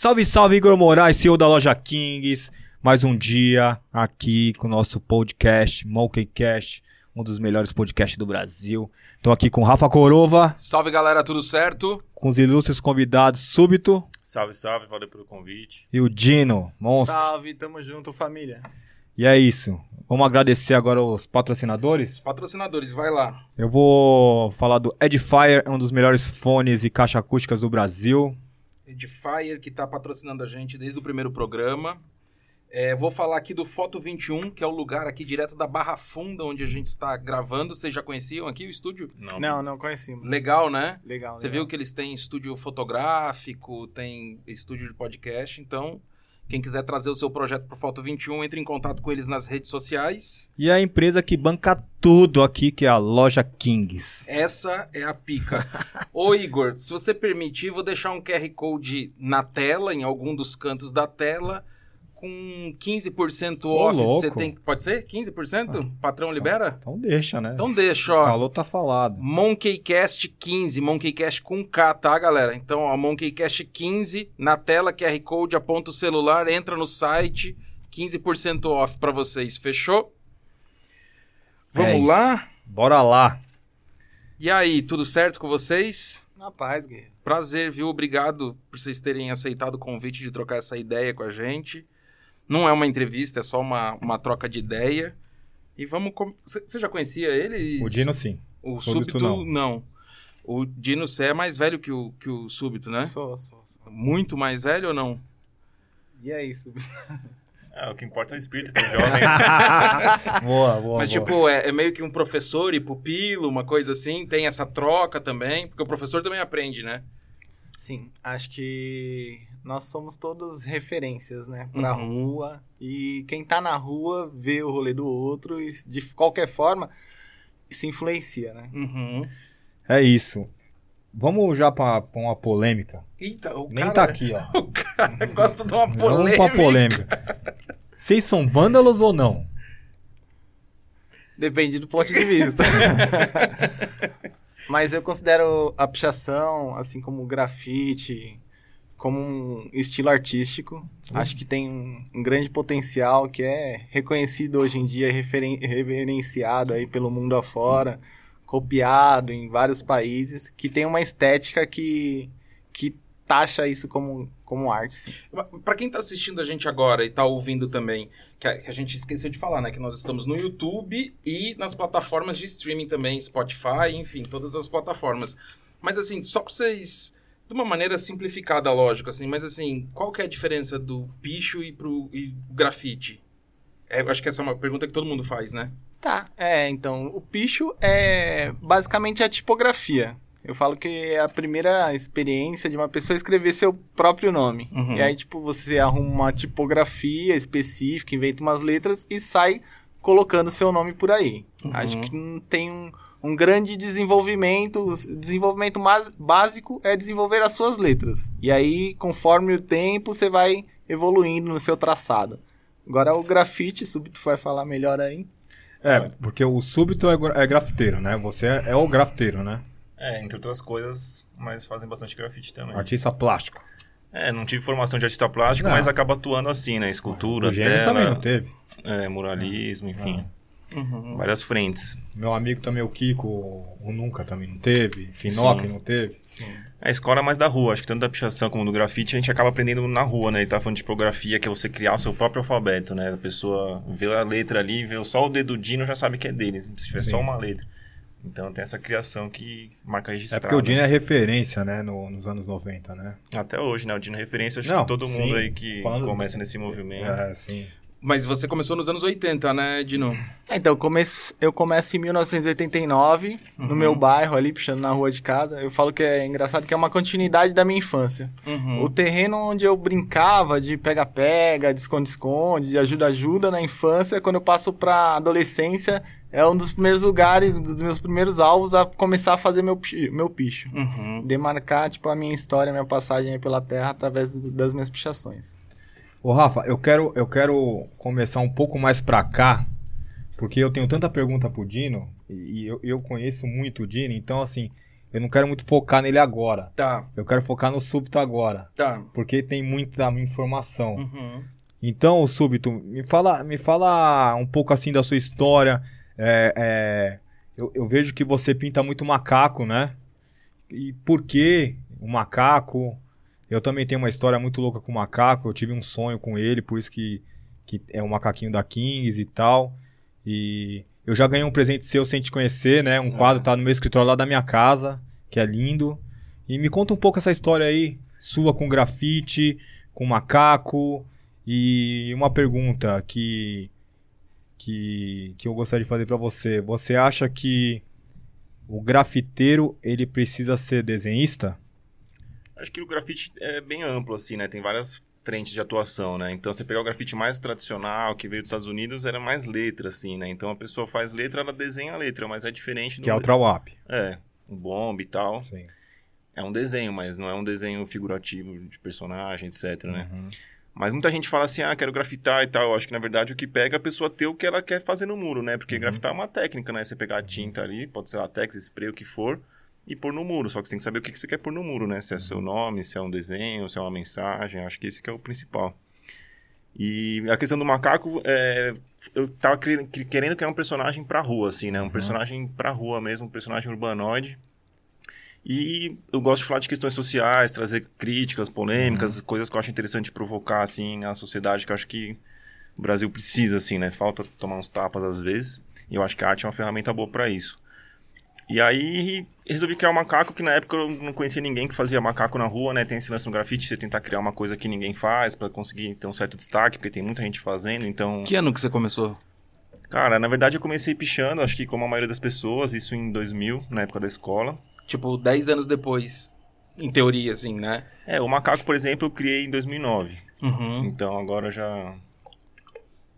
Salve, salve, Igor Moraes, CEO da loja Kings. Mais um dia aqui com o nosso podcast, Monkeycast, um dos melhores podcasts do Brasil. Estou aqui com Rafa Corova, Salve galera, tudo certo? com os ilustres convidados Súbito Salve, salve, valeu pelo convite. e o Dino, monstro. Salve, tamo junto, família. E é isso. Vamos agradecer agora os patrocinadores. Patrocinadores, vai lá. Eu vou falar do Edifier, é um dos melhores fones e caixa acústicas do Brasil. Edifier, que tá patrocinando a gente desde o primeiro programa. É, vou falar aqui do Foto 21, que é o lugar aqui direto da Barra Funda, onde a gente está gravando. Vocês já conheciam aqui o estúdio? Não, Não, não conhecemos. Legal, né? Legal. Você legal. viu que eles têm estúdio fotográfico, tem estúdio de podcast, então quem quiser trazer o seu projeto pro Foto 21, entre em contato com eles nas redes sociais. E a empresa que banca tudo aqui, que é a loja Kings. Essa é a pica. Ô Igor, se você permitir, vou deixar um QR Code na tela, em algum dos cantos da tela, com 15% Ô, off. Você tem, pode ser? 15%? Patrão libera? Então deixa, né? Então deixa, ó. Falou, tá falado. Monkeycast 15, Monkeycast com K, tá, galera? Então, ó, Monkeycast 15, na tela, QR Code, aponta o celular, entra no site, 15% off pra vocês, fechou? É Vamos isso. lá? Bora lá. E aí, tudo certo com vocês? Na paz, guerreiro. Prazer, viu? Obrigado por vocês terem aceitado o convite de trocar essa ideia com a gente. Não é uma entrevista, é só uma, uma troca de ideia. E vamos. com- Você já conhecia ele? O Dino sim. O Súbito, Súbito, não. não. O Dino você é mais velho que o, que o Súbito, né? Sou, sou, sou. Muito mais velho ou não? E é isso. É, o que importa é o espírito, que é jovem. boa, boa. Mas, boa. tipo, é, é meio que um professor e pupilo, uma coisa assim. Tem essa troca também. Porque o professor também aprende, né? Sim, acho que nós somos todos referências, né? Pra Uhum. rua. E quem tá na rua vê o rolê do outro e, de qualquer forma, se influencia, né? Uhum. É isso. Vamos já pra, pra uma polêmica. Eita, o Nem cara, tá aqui, ó. O cara gosta de uma Vamos polêmica. pra polêmica. Vocês são vândalos ou não? Depende do ponto de vista. Mas eu considero a pichação, assim como o grafite, como um estilo artístico. Acho que tem um, um grande potencial que é reconhecido hoje em dia, referen reverenciado aí pelo mundo afora, copiado em vários países, que tem uma estética que, que taxa isso como, como arte. Pra quem tá assistindo a gente agora e tá ouvindo também, que a, que a gente esqueceu de falar, né? Que nós estamos no YouTube e nas plataformas de streaming também, Spotify, enfim, todas as plataformas. Mas assim, só pra vocês. De uma maneira simplificada, lógico, assim, mas assim, qual que é a diferença do picho e pro e grafite? É, acho que essa é uma pergunta que todo mundo faz, né? Tá, é, então, o picho é basicamente a tipografia. Eu falo que é a primeira experiência de uma pessoa escrever seu próprio nome. Uhum. E aí, tipo, você arruma uma tipografia específica, inventa umas letras e sai colocando seu nome por aí. Uhum. Acho que não tem um, um grande desenvolvimento. Desenvolvimento mais básico é desenvolver as suas letras. E aí, conforme o tempo, você vai evoluindo no seu traçado. Agora o grafite, Subito vai falar melhor aí. É, porque o súbito é, é grafiteiro, né? Você é, é o grafiteiro, né? é, entre outras coisas, mas fazem bastante grafite também. Artista plástico. É, não tive formação de artista plástico, Não. mas acaba atuando assim, né? Escultura, o Gênesis também não tela, teve. é, muralismo, enfim. Uhum. Várias frentes. Meu amigo também, o Kiko, o Nunca também não teve. Finoc Sim. não teve. A escola é mais da rua, acho que tanto da pichação como do grafite a gente acaba aprendendo na rua, né? Ele tá falando de tipografia, que é você criar o seu próprio alfabeto, né? A pessoa vê a letra ali, vê só o dedo Dino, já sabe que é dele, se tiver Sim. só uma letra. Então tem essa criação que marca É registrada. porque o Dino é referência, né? no- nos anos 90, né? Até hoje, né? O Dino é referência, acho Não, que todo sim. mundo aí que começa nesse movimento. É, sim. Mas você começou nos anos 80, né, Dino? É, Então, eu começo, eu começo em 1989, no meu bairro ali, puxando na rua de casa. Eu falo que é engraçado que é uma continuidade da minha infância. Uhum. O terreno onde eu brincava de pega-pega, de esconde-esconde, de ajuda-ajuda na infância, quando eu passo pra adolescência, é um dos primeiros lugares, um dos meus primeiros alvos a começar a fazer meu, meu picho. Uhum. Demarcar, tipo, a minha história, a minha passagem pela terra através do- das minhas pichações. Ô, Rafa, eu quero, eu quero começar um pouco mais pra cá, porque eu tenho tanta pergunta pro Dino, e e eu, eu conheço muito o Dino, então, assim, eu não quero muito focar nele agora. Tá, Eu quero focar no súbito agora. tá. Porque tem muita informação. Uhum. Então, súbito, me fala, me fala um pouco assim da sua história. É, é, eu, eu vejo que você pinta muito macaco, né? E por que o macaco? Eu também tenho uma história muito louca com o macaco. Eu tive um sonho com ele, por isso que, que é o macaquinho da Kings e tal. E eu já ganhei um presente seu sem te conhecer, né? Um quadro tá no meu escritório lá da minha casa, que é lindo. E me conta um pouco essa história aí, sua com grafite, com macaco. E uma pergunta que, que, que eu gostaria de fazer pra você. Você acha que o grafiteiro ele precisa ser desenhista? Acho que o grafite é bem amplo, assim, né? Tem várias frentes de atuação, né? Então, você pegar o grafite mais tradicional, que veio dos Estados Unidos, era mais letra, assim, né? Então, a pessoa faz letra, ela desenha a letra, mas é diferente do... Que é o Trawap. É, um bomb e tal. Sim. É um desenho, mas não é um desenho figurativo de personagem, etc, né? Uhum. Mas muita gente fala assim, ah, quero grafitar e tal. Eu acho que, na verdade, o que pega é a pessoa ter o que ela quer fazer no muro, né? Porque grafitar é uma técnica, né? Você pegar a tinta ali, pode ser latex, spray, o que for, e pôr no muro. Só que você tem que saber o que que você quer pôr no muro, né? Se é seu nome, se é um desenho, se é uma mensagem. Acho que esse que é o principal. E a questão do macaco, é, eu tava querendo criar um personagem pra rua, assim, né? Um personagem pra rua mesmo, um personagem urbanoide. E eu gosto de falar de questões sociais, trazer críticas, polêmicas, coisas que eu acho interessante provocar, assim, na sociedade, que eu acho que o Brasil precisa, assim, né? Falta tomar uns tapas às vezes. E eu acho que a arte é uma ferramenta boa pra isso. E aí resolvi criar um macaco que na época eu não conhecia ninguém que fazia macaco na rua, né? Tem esse lance no grafite, você tentar criar uma coisa que ninguém faz pra conseguir ter um certo destaque, porque tem muita gente fazendo, então... Que ano que você começou? Cara, na verdade eu comecei pichando, acho que como a maioria das pessoas, isso em 2000, na época da escola. Tipo, 10 anos depois. Em teoria, assim, né? É, o macaco, por exemplo, eu criei em 2009. Uhum. Então agora já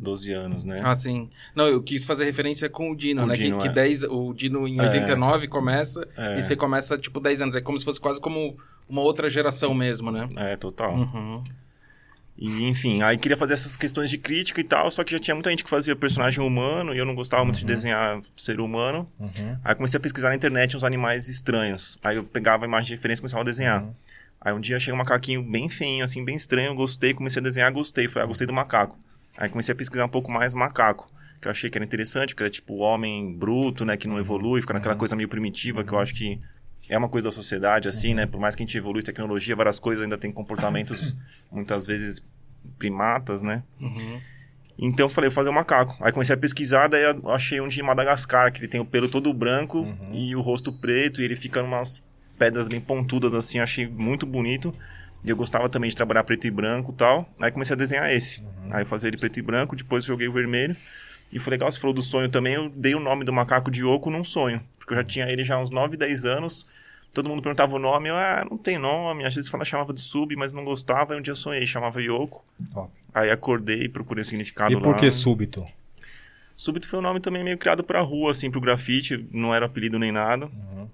12 anos, né? Ah, sim. Não, eu quis fazer referência com o Dino, o né? Dino, que, que é. 10, o Dino em 89 começa É. e você começa, tipo, 10 anos. É como se fosse quase como uma outra geração mesmo, né? É, total. Uhum. E, enfim, aí queria fazer essas questões de crítica e tal, só que já tinha muita gente que fazia personagem humano e eu não gostava muito de desenhar ser humano. Uhum. Aí comecei a pesquisar na internet uns animais estranhos. Aí eu pegava a imagem de referência e começava a desenhar. Uhum. Aí um dia achei um macaquinho bem feinho, assim, bem estranho, gostei, comecei a desenhar, gostei. Falei, ah, gostei do macaco. Aí comecei a pesquisar um pouco mais macaco, que eu achei que era interessante, que era tipo o homem bruto, né, que não evolui, fica naquela coisa meio primitiva, que eu acho que é uma coisa da sociedade, assim, né? Por mais que a gente evolui tecnologia, várias coisas ainda tem comportamentos muitas vezes primatas, né? Uhum. Então eu falei, vou fazer um macaco. Aí comecei a pesquisar, daí eu achei um de Madagascar, que ele tem o pelo todo branco e o rosto preto, e ele fica numas pedras bem pontudas assim, achei muito bonito. E eu gostava também de trabalhar preto e branco e tal. Aí comecei a desenhar esse. Aí eu fazia ele preto e branco, depois joguei o vermelho. E foi legal, você falou do sonho também, eu dei o nome do macaco de Yoko num sonho. Porque eu já tinha ele já há uns 9, 10 anos. Todo mundo perguntava o nome, eu, ah, não tem nome. Às vezes falava, chamava de sub, mas não gostava. Aí um dia sonhei, chamava Yoko. Top. Aí acordei, procurei o significado E lá. por que súbito? Súbito foi um nome também meio criado pra rua, assim, pro grafite, não era apelido nem nada.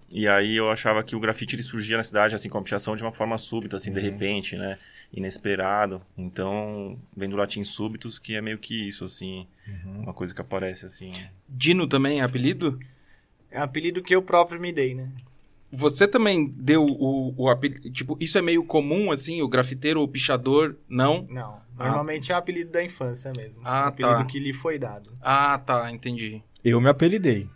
E aí eu achava que o grafite ele surgia na cidade, assim, com a pichação de uma forma súbita, assim, de repente, né? Inesperado. Então, vem do latim súbitos, que é meio que isso, assim, uma coisa que aparece, assim. Dino também é apelido? É um apelido que eu próprio me dei, né? Você também deu o, o apelido. Tipo, isso é meio comum, assim, o grafiteiro, o pichador, não? Não. Normalmente é um apelido da infância mesmo. Ah, um apelido tá. que lhe foi dado. Ah, tá, entendi. Eu me apelidei.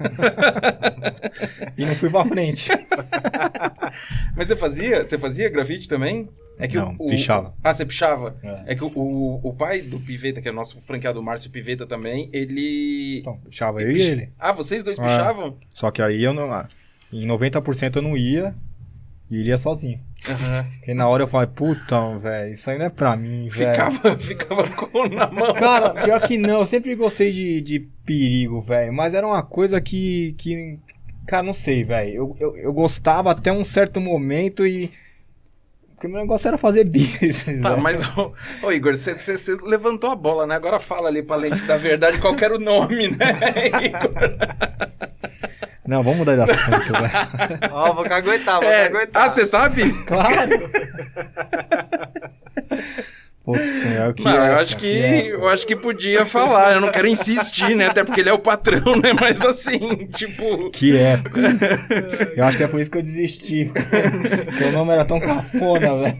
e não fui pra frente. Mas você fazia? Você fazia grafite também? É que Não, o, o- pichava. Ah, você pichava? É. É, que o, o, o pai do Piveta, que é o nosso franqueado Márcio Piveta também, ele. Então, pichava eu e ele. Ah, vocês dois É. pichavam? Só que aí eu não. ah, Em 90% eu não ia. E ele ia sozinho. Porque na hora eu falei, puta, velho, isso aí não é pra mim, velho. Ficava, ficava com na mão. Cara, pior que não, eu sempre gostei de, de perigo, velho. Mas era uma coisa que. que cara, não sei, velho. Eu, eu, eu gostava até um certo momento e. Porque o meu negócio era fazer business. Tá, velho. mas, ô, ô, Igor, você, levantou a bola, né? Agora fala ali pra lente da verdade qual era o nome, né, Igor? Não, vamos mudar de assunto. Ó, vou caguetar, vou caguetar. Ah, você sabe? Claro! Putz, É o que Não, é, eu acho que é. eu acho que podia falar. Eu não quero insistir, né? Até porque ele é o patrão, né? Mas assim, tipo. Que época. Eu acho que é por isso que eu desisti. Porque o nome era tão cafona, velho.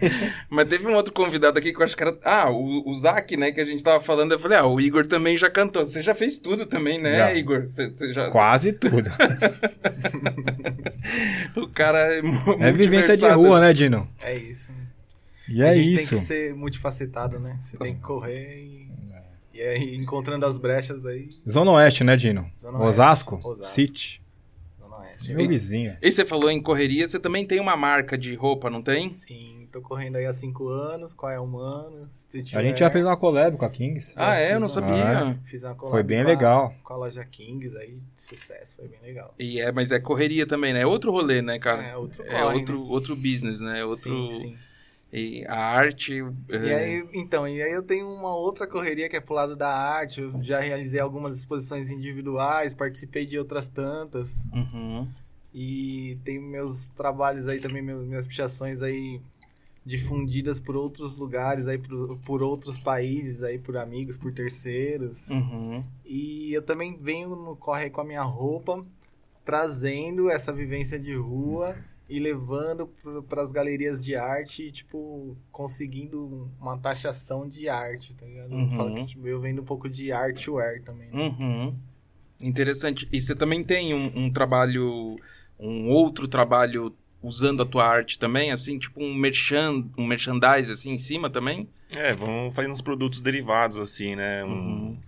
Mas teve um outro convidado aqui que eu acho que era. Ah, o, o Zac, né? Que a gente tava falando. Eu falei, ah, o Igor também já cantou. Você já fez tudo também, né, Já. Igor? Você, você já. Quase tudo. O cara é. É vivência de rua, né, Dino? É isso. E a é gente isso. tem que ser multifacetado, né? Você tem que correr e, e aí encontrando as brechas aí, Zona Oeste, né, Dino? Zona Oeste. Osasco? Osasco. City. Zona Oeste. Meu vizinho. E você falou em correria, você também tem uma marca de roupa, não tem? Sim, tô correndo aí há cinco anos, com a Humano, Street A gente já fez uma collab com a Kings. Ah, é? Eu não uma- sabia. Fiz uma collab Foi bem com a- legal. Com a loja Kings aí, de sucesso, foi bem legal. E é, mas é correria também, né? É outro rolê, né, cara? É, outro É corre, outro, outro business, né? Outro. Sim, sim. E a arte. E é, aí, então, e aí eu tenho uma outra correria que é pro lado da arte. Eu já realizei algumas exposições individuais, participei de outras tantas. uhum. E tenho meus trabalhos aí também, meus, minhas pichações aí difundidas por outros lugares aí, por, por outros países aí, por amigos, por terceiros. Uhum. E eu também venho no corre aí com a minha roupa, trazendo essa vivência de rua e levando para as galerias de arte, e, tipo, conseguindo uma taxação de arte, tá ligado? Uhum. Eu falo que tipo, eu vendo um pouco de artware também. né? Uhum. Interessante. E você também tem um, um trabalho, um outro trabalho usando a tua arte também, assim, tipo um merchan, um merchandise assim em cima também? É, vamos fazendo uns produtos derivados, assim, né? Um, Uhum.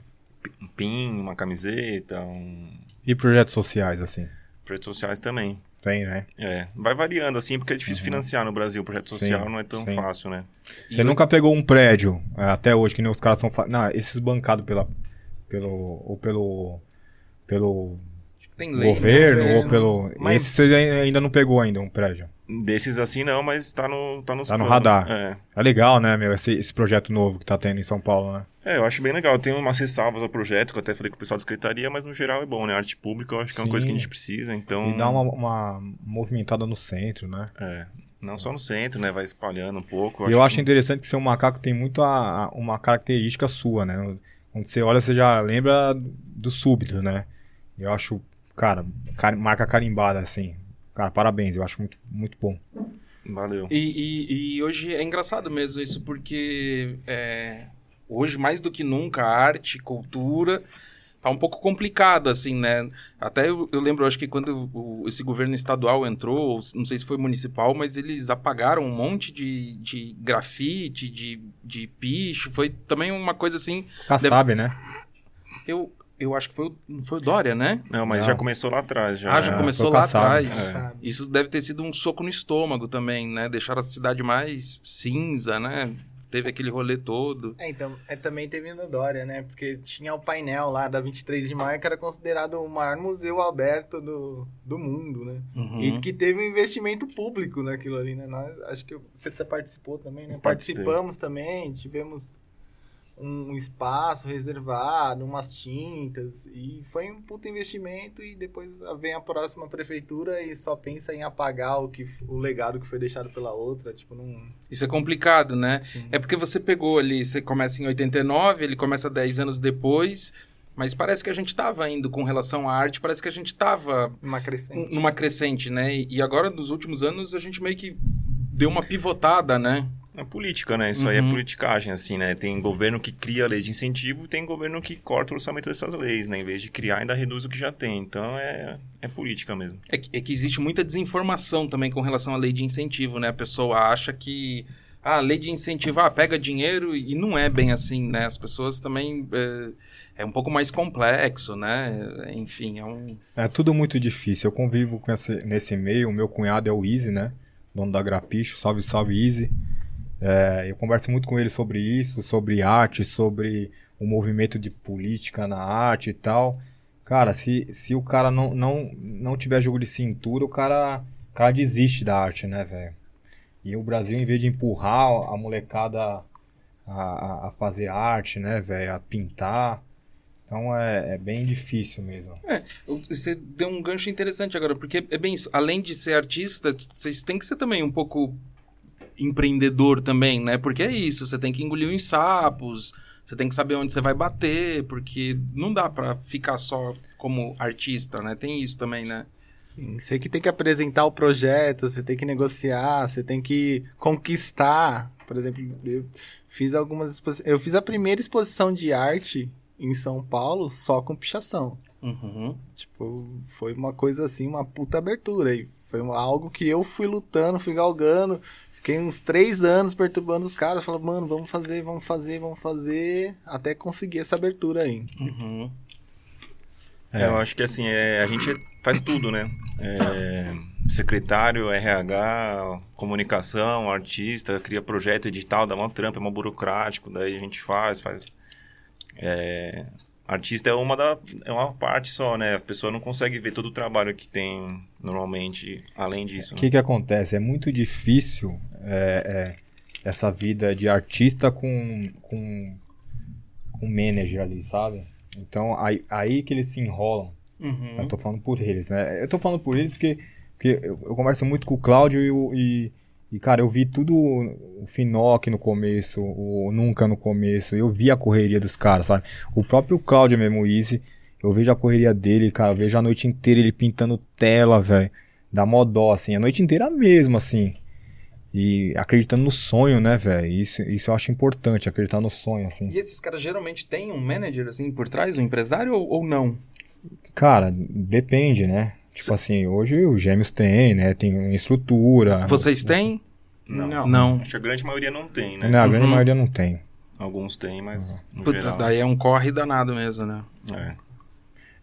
um pin, uma camiseta, um... E projetos sociais, assim. Redes sociais também. Tem, né? É, vai variando, assim, porque é difícil financiar no Brasil. Projeto Sim, social não é tão sim. fácil, né? Você E nunca pegou um prédio, é, até hoje, que nem os caras são. Fa... Não, esses bancados pela, pelo. Ou pelo. Pelo Tem lei. governo, governo, ou pelo. mas- Esse você ainda não pegou ainda, um prédio. Desses assim não, mas tá no tá nos Tá no planos. radar. É. É legal, né, meu, esse, esse projeto novo que tá tendo em São Paulo, né? É, eu acho bem legal. Tem umas ressalvas ao projeto, que eu até falei com o pessoal da secretaria, mas no geral é bom, né? Arte pública eu acho que é uma Sim. coisa que a gente precisa, então... E dá uma, uma movimentada no centro, né? É, não só no centro, né? Vai espalhando um pouco. E eu acho que- interessante que seu macaco tem muito a, a- uma característica sua, né? Quando você olha, você já lembra do súbito, né? Eu acho, cara, car- marca carimbada, assim. Cara, parabéns, eu acho muito, muito bom. Valeu. E, e- e hoje é engraçado mesmo isso, porque é, hoje, mais do que nunca, arte, cultura, tá um pouco complicado, assim, né? Até eu, eu lembro, acho que quando o- esse governo estadual entrou, ou não sei se foi municipal, mas eles apagaram um monte de, de grafite, de, de picho, foi também uma coisa assim, Kassab, né? eu, eu acho que foi, não foi o Dória, né? Não, mas Não. já começou lá atrás. Já, Ah, já É, começou lá atrás. É. Isso deve ter sido um soco no estômago também, né? Deixaram a cidade mais cinza, né? Teve aquele rolê todo. É, então, é, também teve no Dória, né? Porque tinha o painel lá da 23 de maio, que era considerado o maior museu aberto do, do mundo, né? Uhum. E que teve um investimento público naquilo ali, né? Nós, acho que você participou também, né? Participamos também, tivemos um espaço reservado, umas tintas, e foi um puta investimento, e depois vem a próxima prefeitura e só pensa em apagar o, que, o legado que foi deixado pela outra, tipo, não... Isso é complicado, né? Assim, É porque você pegou ali, você começa em 89, ele começa 10 anos depois, mas parece que a gente tava indo com relação à arte, parece que a gente tava uma crescente. numa crescente, né? E agora, nos últimos anos, a gente meio que deu uma pivotada, né? É política, né? Isso aí é Uhum. politicagem, assim, né? Tem governo que cria leis de incentivo e tem governo que corta o orçamento dessas leis, né? Em vez de criar, ainda reduz o que já tem. Então é, é política mesmo. É que, é que existe muita desinformação também com relação à lei de incentivo, né? A pessoa acha que ah, a lei de incentivo, ah, pega dinheiro e não é bem assim, né? As pessoas também é, é um pouco mais complexo, né? Enfim, é um É tudo muito difícil. Eu convivo com esse, nesse meio. O meu cunhado é o Easy, né? Dono da Grapicho. Salve, salve, Easy. É, eu converso muito com ele sobre isso, sobre arte, sobre o movimento de política na arte e tal. Cara, se, se o cara não, não, não tiver jogo de cintura, o cara, o cara desiste da arte, né, velho? E o Brasil, em vez de empurrar a molecada a, a, fazer arte, né, velho? A pintar. Então é, é bem difícil mesmo. Você deu um gancho interessante agora, porque é bem isso. Além de ser artista, vocês têm que ser também um pouco empreendedor também, né? Porque é isso, você tem que engolir uns sapos, você tem que saber onde você vai bater, porque não dá pra ficar só como artista, né? Tem isso também, né? Sim, você que tem que apresentar o projeto, você tem que negociar, você tem que conquistar. Por exemplo, eu fiz algumas exposições. Eu fiz a primeira exposição de arte em São Paulo só com pichação. Uhum. Tipo, foi uma coisa assim, uma puta abertura. E foi algo que eu fui lutando, fui galgando. Fiquei uns três anos perturbando os caras. Falando, mano, vamos fazer, vamos fazer, vamos fazer. Até conseguir essa abertura aí. Uhum. É, eu acho que assim, é, a gente faz tudo, né? É, secretário, RH, comunicação, artista, cria projeto edital, dá uma trampa, é uma burocrático, daí a gente faz, faz. É, artista é uma, da, é uma parte só, né? A pessoa não consegue ver todo o trabalho que tem normalmente além disso. O né? que que acontece? É muito difícil é, é, essa vida de artista com, com, com manager ali, sabe? Então, aí, aí que eles se enrolam. Uhum. Eu tô falando por eles, né? Eu tô falando por eles porque, porque eu, eu converso muito com o Cláudio e, e, e, cara, eu vi tudo o Finoc no começo, o Nunca no começo, eu vi a correria dos caras, sabe? O próprio Cláudio mesmo, o Easy, eu vejo a correria dele, cara, eu vejo a noite inteira ele pintando tela, velho. Dá mó dó, assim, a noite inteira mesmo, assim. E acreditando no sonho, né, velho? Isso, isso eu acho importante, acreditar no sonho, assim. E esses caras geralmente têm um manager assim por trás, um empresário ou, ou não? Cara, depende, né? Tipo assim, hoje os gêmeos têm, né? Tem uma estrutura. Vocês têm? Não. Não. Não. Acho que a grande maioria não tem, né? Né, a grande Uhum. maioria não tem. Alguns têm, mas no Puta, geral. daí é um corre danado mesmo, né? É.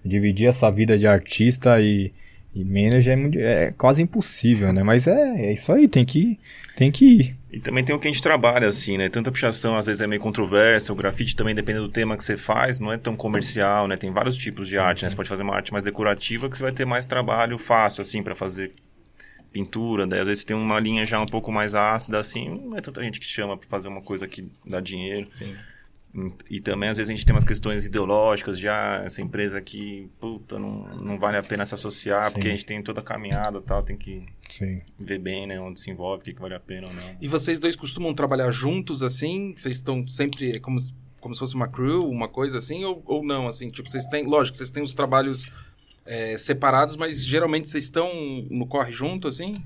Dividir essa vida de artista e, e manager é, muito- é quase impossível, né? Mas é, é isso aí, tem que, tem que ir. E também tem o que a gente trabalha, assim, né? Tanta pichação às vezes é meio controversa, o grafite também, dependendo do tema que você faz, não é tão comercial, né? Tem vários tipos de arte, né? Você pode fazer uma arte mais decorativa que você vai ter mais trabalho fácil, assim, pra fazer pintura, daí às vezes tem uma linha já um pouco mais ácida, assim, não é tanta gente que chama pra fazer uma coisa que dá dinheiro. Sim. E também, às vezes, a gente tem umas questões ideológicas já, essa empresa aqui, puta, não, não vale a pena se associar, Sim. porque a gente tem toda a caminhada e tal, tem que Sim. ver bem, né, onde se envolve, o que, que vale a pena ou não. E vocês dois costumam trabalhar juntos assim? Vocês estão sempre é como se, como se fosse uma crew, uma coisa assim, ou, ou não? Assim, tipo, vocês têm, lógico, vocês têm os trabalhos é, separados, mas geralmente vocês estão no corre junto, assim?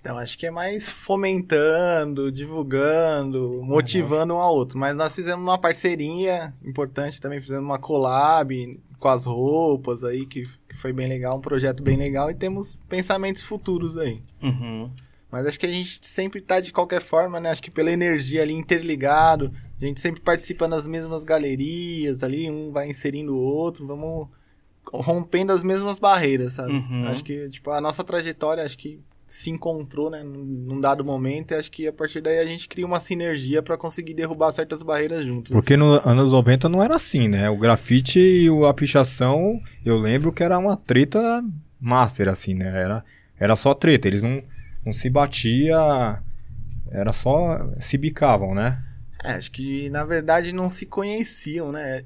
Então, acho que é mais fomentando, divulgando, motivando um ao outro. Mas nós fizemos uma parceria importante também, fizemos uma collab com as roupas aí, que, que foi bem legal, um projeto bem legal, e temos pensamentos futuros aí. Uhum. Mas acho que a gente sempre tá de qualquer forma, né? Acho que pela energia ali interligado, a gente sempre participa nas mesmas galerias ali, um vai inserindo o outro, vamos rompendo as mesmas barreiras, sabe? Uhum. Acho que, tipo, a nossa trajetória, acho que se encontrou, né, num dado momento, e acho que a partir daí a gente cria uma sinergia pra conseguir derrubar certas barreiras juntos. Porque nos anos 90 não era assim, né? O grafite e a pichação, eu lembro que era uma treta master, assim, né? Era, era só treta, eles não, não se batia, era só se bicavam, né? É, acho que na verdade não se conheciam, né?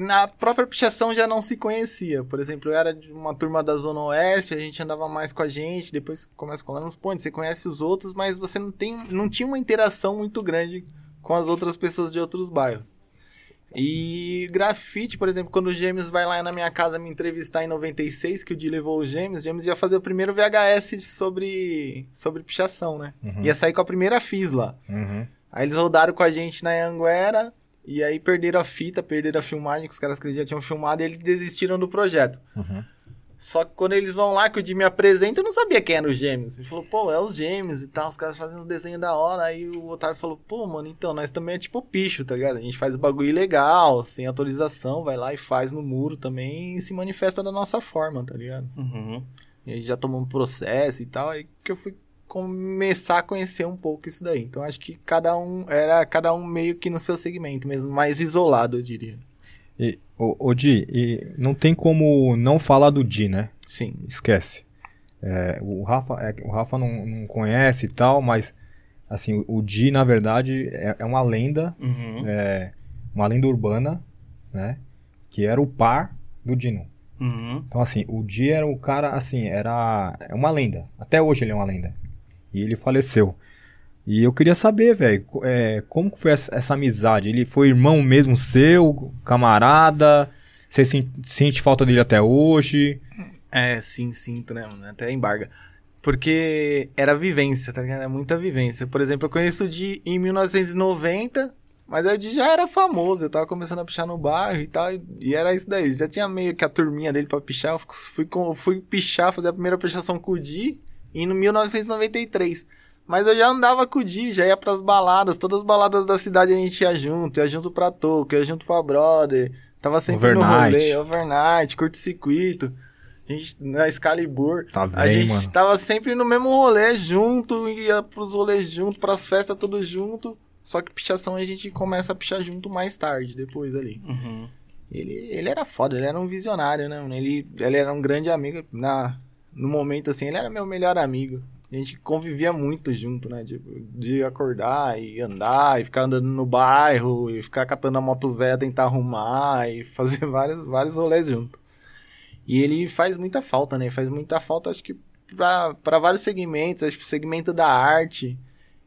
Na própria pichação já não se conhecia. Por exemplo, eu era de uma turma da Zona Oeste, a gente andava mais com a gente, depois começa a colar nos pontos, você conhece os outros, mas você não, tem, não tinha uma interação muito grande com as outras pessoas de outros bairros. E grafite, por exemplo, quando o Gêmeos vai lá na minha casa me entrevistar em 96, que o Di levou o Gêmeos, o Gêmeos ia fazer o primeiro VHS sobre, sobre pichação, né? Ia sair com a primeira FIS lá. Uhum. Aí eles rodaram com a gente na Anguera e aí perderam a fita, perderam a filmagem, que os caras que eles já tinham filmado e eles desistiram do projeto. Uhum. Só que quando eles vão lá, que o Jimmy apresenta, eu não sabia quem era os gêmeos. Ele falou, pô, é os gêmeos e tal, os caras fazem uns desenhos da hora. Aí o Otávio falou, pô, mano, então, nós também é tipo picho, tá ligado? A gente faz bagulho legal, sem autorização, vai lá e faz no muro também e se manifesta da nossa forma, tá ligado? Uhum. E aí já tomamos processo e tal, aí que eu fui começar a conhecer um pouco isso daí. Então acho que cada um era cada um meio que no seu segmento mesmo, mais isolado, eu diria. E, ô, ô Di, e não tem como não falar do Di, né? Sim. Esquece. É, o Rafa, é, o Rafa não, não conhece e tal, mas assim, o Di, na verdade, é, é uma lenda, Uhum. é, uma lenda urbana, né? Que era o par do Dino. Uhum. Então, assim, o Di era o cara, assim, era é uma lenda. Até hoje ele é uma lenda. E ele faleceu. E eu queria saber, velho, é, como foi essa, essa amizade? Ele foi irmão mesmo seu, camarada? Você sen- sente falta dele até hoje? É, sim, sinto, né? Até embarga. Porque era vivência, tá ligado? Era muita vivência. Por exemplo, eu conheço o Di em 1990, mas aí o Di já era famoso. Eu tava começando a pichar no bairro e tal, e era isso daí. Já tinha meio que a turminha dele pra pichar. Eu fui, com- fui pichar, fazer a primeira pichação com o Di em 1993. Mas eu já andava com o Di, já ia pras baladas. Todas as baladas da cidade a gente ia junto. Ia junto pra Toco, ia junto pra Brother. Tava sempre no Overnight. rolê, overnight, curto-circuito. A gente na Excalibur. Tá A bem, gente mano. tava sempre no mesmo rolê junto, ia pros rolês junto, pras festas tudo junto. Só que pichação a gente começa a pichar junto mais tarde, depois ali. Uhum. Ele, ele era foda, ele era um visionário, né? Ele, ele era um grande amigo. Na, no momento, assim, ele era meu melhor amigo. A gente convivia muito junto, né? Tipo, de acordar e andar, e ficar andando no bairro, e ficar catando a moto velha, tentar arrumar, e fazer vários, vários rolês junto. E ele faz muita falta, né? Faz muita falta, acho que pra vários segmentos, acho que segmento da arte.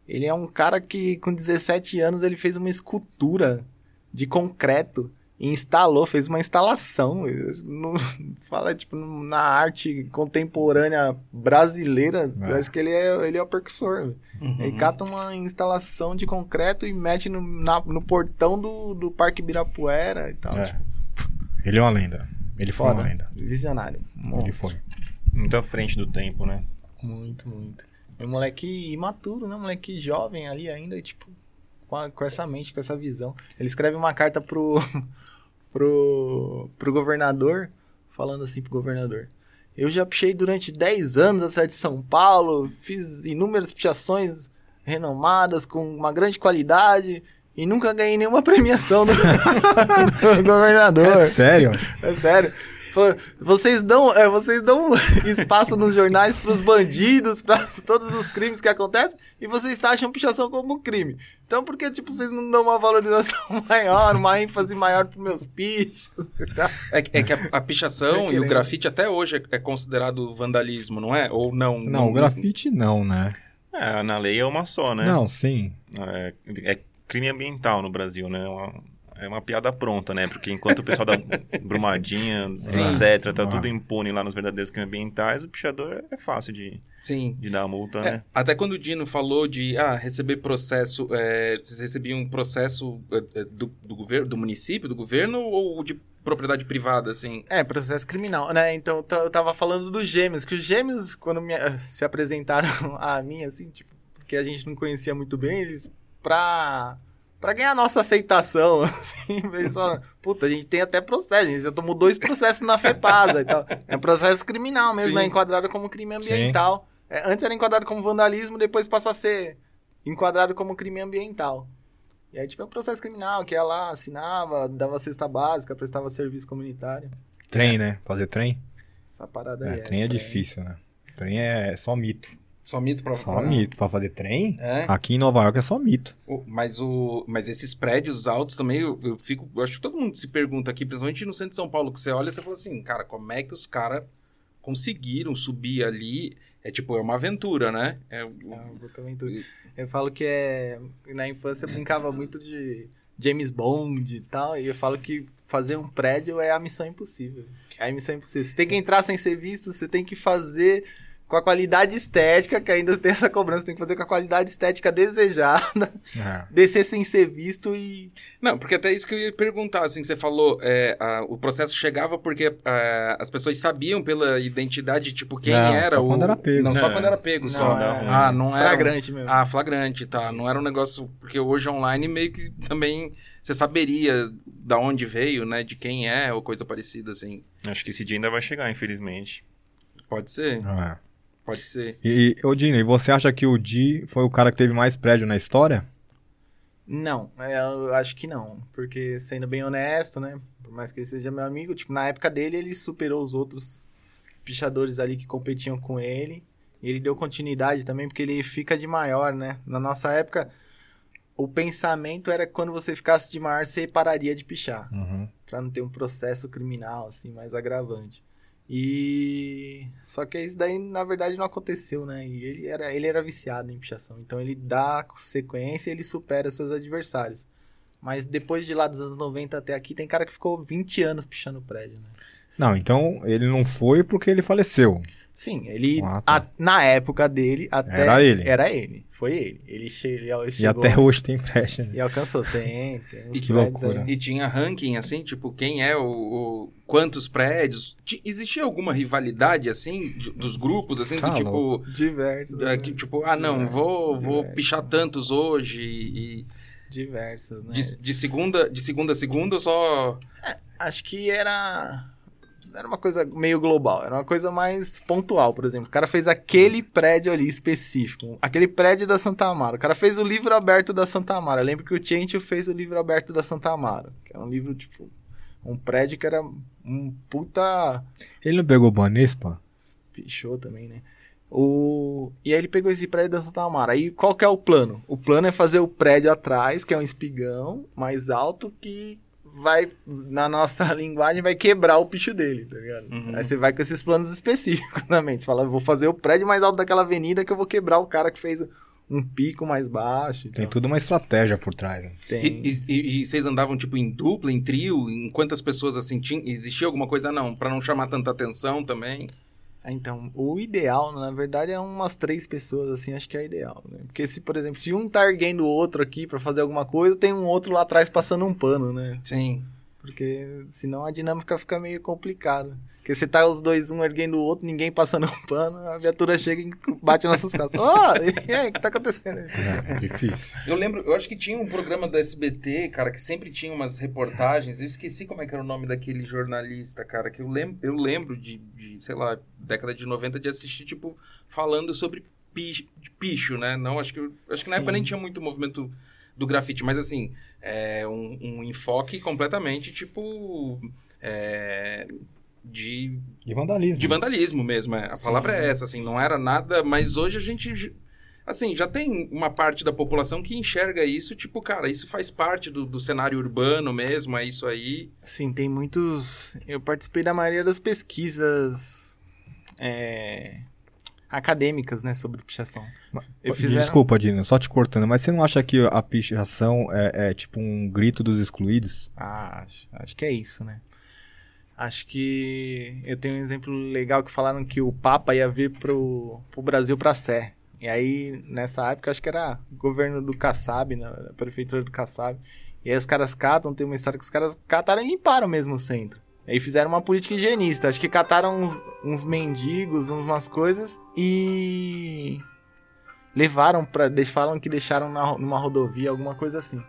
Ele é um cara que com 17 anos ele fez uma escultura de concreto e instalou, fez uma instalação. No- fala, tipo, na arte contemporânea brasileira, É. acho que ele é, ele é o percussor. Uhum. Ele cata uma instalação de concreto e mete no, na- no portão do, do Parque Ibirapuera e tal. É. tipo, Ele é uma lenda. Ele foi foda. uma lenda. Visionário. Ele monstro. foi. Muito à frente do tempo, né? Muito, muito. É um moleque imaturo, né? Um moleque jovem ali ainda, e, tipo, com, a- com essa mente, com essa visão. Ele escreve uma carta pro, pro, pro governador, falando assim pro governador. Eu já pichei durante 10 anos a cidade de São Paulo, fiz inúmeras pichações renomadas, com uma grande qualidade, e nunca ganhei nenhuma premiação do, do governador. É sério? É sério. Vocês dão, é, vocês dão espaço nos jornais pros bandidos, pra todos os crimes que acontecem, e vocês taxam pichação como crime. Então, por que, tipo, vocês não dão uma valorização maior, uma ênfase maior pros meus pichos? e? É, que- é que a, a pichação Tá e o grafite até hoje é, é considerado vandalismo, não é? Ou não? Não, o grafite não, né? É, na lei é uma só, né? Não, sim. É, é crime ambiental no Brasil, né? É uma, é uma piada pronta, né? Porque enquanto o pessoal da Brumadinha, Sim. etc., tá Ah. tudo impune lá nos verdadeiros crimes ambientais, o pichador é fácil de, Sim. de dar a multa, É, né? até quando o Dino falou de ah, receber processo, é, vocês recebiam um processo é, é, do, do governo, do município, do governo ou de propriedade privada, assim? É, processo criminal, né? Então, eu tava falando dos gêmeos, que os gêmeos, quando me- se apresentaram a mim, assim, tipo, porque a gente não conhecia muito bem, eles, pra, pra ganhar a nossa aceitação, assim, puta, a gente tem até processo, a gente já tomou dois processos na FEPASA e tal. É um processo criminal mesmo, Sim. é enquadrado como crime ambiental. É, antes era enquadrado como vandalismo, depois passou a ser enquadrado como crime ambiental. E aí, tipo, é um processo criminal, que ela assinava, dava cesta básica, prestava serviço comunitário. Trem, né? Fazer trem? Essa parada É, aí. trem é estranha. difícil, né? Trem é só mito. Só mito pra Só pra- mito. Pra fazer trem, É. aqui em Nova York é só mito. O- Mas, o, mas esses prédios altos também, eu, eu fico. Eu acho que todo mundo se pergunta aqui, principalmente no centro de São Paulo, que você olha e você fala assim, cara, como é que os caras conseguiram subir ali? É tipo, é uma aventura, né? É, Ah, Boa Aventura. Eu falo que é. Na infância eu brincava muito de James Bond e tal. E eu falo que fazer um prédio é a missão impossível. É a missão impossível. Você tem que entrar sem ser visto, você tem que fazer com a qualidade estética, que ainda tem essa cobrança, tem que fazer com a qualidade estética desejada, É. descer sem ser visto e. Não, porque até isso que eu ia perguntar, assim, que você falou, é, a- o processo chegava porque é, as pessoas sabiam pela identidade, tipo, quem Não, era só o... quando era pego. Não, só É. quando era pego, só. Não, é- ruim. Ah, não era... Flagrante mesmo. Ah, flagrante, tá. Não era um negócio... Porque hoje online meio que também você saberia da onde veio, né? De quem é ou coisa parecida, assim. Acho que esse dia ainda vai chegar, infelizmente. Pode ser, É. pode ser. E, ô Dino, e você acha que o Di foi o cara que teve mais prédio na história? Não, é, eu acho que não. Porque, sendo bem honesto, né? Por mais que ele seja meu amigo, tipo, na época dele, ele superou os outros pichadores ali que competiam com ele. E ele deu continuidade também, porque ele fica de maior, né? Na nossa época, o pensamento era que quando você ficasse de maior, você pararia de pichar. Uhum. Pra não ter um processo criminal, assim, mais agravante. E Só que isso daí, na verdade, não aconteceu, né? E ele era, ele era viciado em pichação. Então ele dá sequência ele supera seus adversários. Mas depois de lá dos anos 90 até aqui, tem cara que ficou 20 anos pichando prédio, né? Não, então ele não foi porque ele faleceu. Sim, ele. Ah, tá. a- na época dele, até. Era ele. Era ele. Foi ele. Ele, che ele E chegou. até hoje tem prédio. né? E alcançou. Tem, tem uns E que loucura. aí. E tinha ranking, assim, tipo, quem é o. o- quantos prédios? Ti- Existia alguma rivalidade, assim, de- dos grupos, assim, Tá do tipo. Diversos. é, né? que, tipo, ah, não, Diversos, vou, vou diversos. pichar tantos hoje e. Diversos, né? De, de segunda, de segunda a segunda, só. Acho que era. Era uma coisa meio global, era uma coisa mais pontual, por exemplo. O cara fez aquele prédio ali específico, aquele prédio da Santa Amaro. O cara fez o livro aberto da Santa Amaro. Eu lembro que o Tientio fez o livro aberto da Santa Amaro, que era um livro, tipo, um prédio que era um puta Ele não pegou Banespa? pichou também, né? O... E aí ele pegou esse prédio da Santa Amaro. Aí qual que é o plano? O plano é fazer o prédio atrás, que é um espigão mais alto, que vai, na nossa linguagem, vai quebrar o picho dele, tá ligado? Uhum. Aí você vai com esses planos específicos também. Você fala, eu vou fazer o prédio mais alto daquela avenida que eu vou quebrar o cara que fez um pico mais baixo. e Tem tudo uma estratégia por trás. né? Tem. E, e- e- vocês andavam, tipo, em dupla, em trio? Em quantas pessoas, assim, tinha, existia alguma coisa? Não, pra não chamar tanta atenção também. Ah, Então, o ideal, na verdade, é umas três pessoas, assim, acho que é ideal, né? Porque se, por exemplo, se um tá erguendo o outro aqui pra fazer alguma coisa, tem um outro lá atrás passando um pano, né? Sim. Porque senão a dinâmica fica meio complicada. Porque você tá os dois, um erguendo o outro, ninguém passando um pano, a viatura chega e bate nas suas costas. Ó, e aí, o que tá acontecendo? É, difícil. Eu lembro, eu acho que tinha um programa da SBT, cara, que sempre tinha umas reportagens. Eu esqueci como é que era o nome daquele jornalista, cara, que eu lembro, eu lembro de, de, sei lá, década de 90 de assistir, tipo, falando sobre pi- de picho, né? Não, acho que, acho que na Sim. época nem tinha muito movimento do grafite, mas assim, é um, um enfoque completamente, tipo, é, de De vandalismo. de vandalismo mesmo, é. A Sim. palavra é essa, assim, não era nada, mas hoje a gente assim, já tem uma parte da população que enxerga isso, tipo, cara, isso faz parte do, do cenário urbano mesmo, é isso aí. Sim, tem muitos. Eu participei da maioria das pesquisas é, acadêmicas, né, sobre pichação. Fizeram- Desculpa, Dino, só te cortando, mas você não acha que a pichação é, é tipo um grito dos excluídos? Ah, acho, acho que é isso, né? Acho que eu tenho um exemplo legal que falaram que o Papa ia vir pro, pro Brasil pra Sé. E aí, nessa época, acho que era governo do Kassab, né? prefeitura do Kassab. E aí os caras catam, tem uma história que os caras cataram e limparam mesmo o centro. Aí fizeram uma política higienista. Acho que cataram uns, uns mendigos, umas coisas e levaram pra. Eles falam que deixaram na, numa rodovia, alguma coisa assim.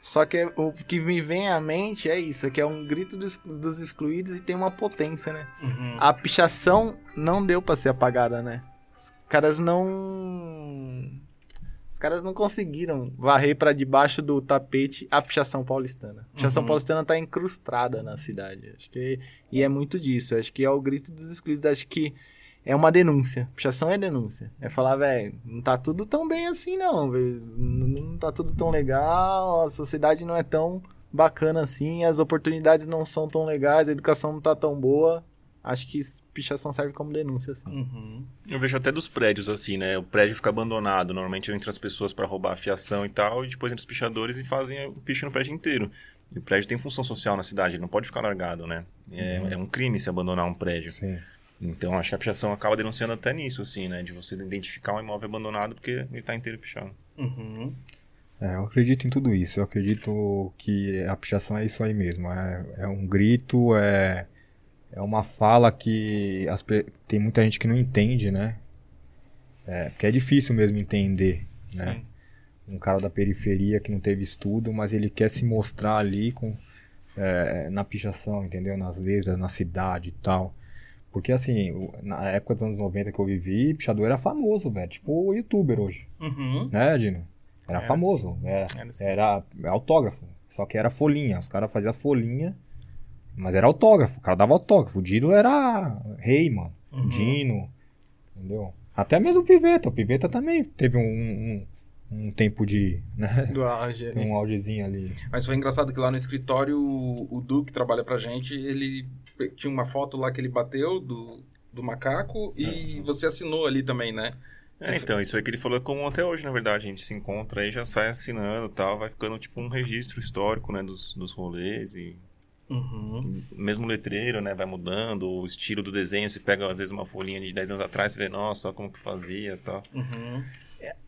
Só que o que me vem à mente é isso, é que é um grito dos, dos excluídos e tem uma potência, né? A pichação não deu pra ser apagada, né? Os caras não. Os caras não conseguiram varrer pra debaixo do tapete a pichação paulistana. A pichação Uhum. paulistana tá incrustada na cidade. Acho que e é muito disso. Acho que é o grito dos excluídos. Acho que é uma denúncia. Pichação é denúncia. É falar, velho, não tá tudo tão bem assim, não. Não não tá tudo tão legal, a sociedade não é tão bacana assim, as oportunidades não são tão legais, a educação não tá tão boa. Acho que pichação serve como denúncia, assim. Uhum. Eu vejo até dos prédios assim, né? O prédio fica abandonado. Normalmente entram as pessoas pra roubar a fiação e tal, e depois entram os pichadores e fazem o picho no prédio inteiro. E o prédio tem função social na cidade, ele não pode ficar largado, né? É, é um crime se abandonar um prédio. Sim. Então acho que a pichação acaba denunciando até nisso, assim, né? De você identificar um imóvel abandonado porque ele tá inteiro pichado. Uhum. É, eu acredito em tudo isso. Eu acredito que a pichação é isso aí mesmo. É, é um grito, é, é uma fala que as tem muita gente que não entende, né? É, porque é difícil mesmo entender, né? Sim. Um cara da periferia que não teve estudo, mas ele quer se mostrar ali com, é, na pichação, entendeu? Nas letras, na cidade e tal. Porque assim, na época dos anos 90 que eu vivi, pichador era famoso, velho. Tipo o youtuber hoje, Uhum. né, Dino? Era, Era famoso. Era, Era assim. era autógrafo. Só que era folhinha. Os caras faziam folhinha, mas era autógrafo. O cara dava autógrafo. O Dino era rei, mano. Uhum. Dino. Entendeu? Até mesmo o Piveta. O Piveta também teve um, um, um tempo de. Né? Do auge ali. Um augezinho ali. Mas foi engraçado que lá no escritório, o, o Du, que trabalha pra gente, ele tinha uma foto lá que ele bateu do, do macaco e você assinou ali também, né? É, então, isso aí que ele falou é comum até hoje, na verdade. A gente se encontra aí, já sai assinando e tal, vai ficando tipo um registro histórico, né, dos, dos rolês e... Uhum. Mesmo letreiro, né, vai mudando, o estilo do desenho, você pega às vezes uma folhinha de 10 anos atrás, você vê, nossa, como que fazia e tal. Uhum.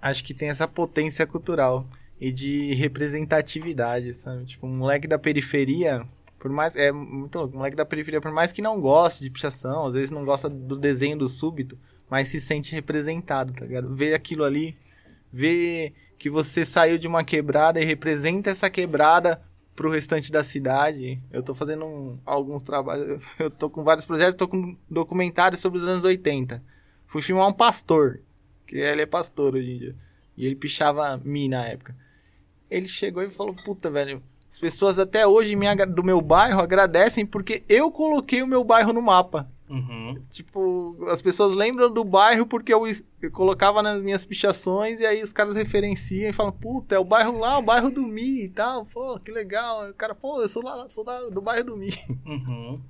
Acho que tem essa potência cultural e de representatividade, sabe? Tipo, um moleque da periferia, por mais. É muito louco, um moleque da periferia, por mais que não goste de pichação, às vezes não gosta do desenho do súbito, mas se sente representado, tá ligado? Vê aquilo ali, vê que você saiu de uma quebrada e representa essa quebrada pro restante da cidade. Eu tô fazendo um- alguns trabalhos, eu tô com vários projetos, tô com documentários sobre os anos 80. Fui filmar um pastor, que ele é pastor hoje em dia. E ele pichava mi na época. Ele chegou e falou: Puta, velho, as pessoas até hoje do meu bairro agradecem porque eu coloquei o meu bairro no mapa. Uhum. Tipo, as pessoas lembram do bairro porque eu, eu colocava nas minhas pichações e aí os caras referenciam e falam, puta, é o bairro lá, o bairro do Mi e tal, pô, que legal. O cara, pô, eu sou lá, sou da- do bairro do Mi. Uhum.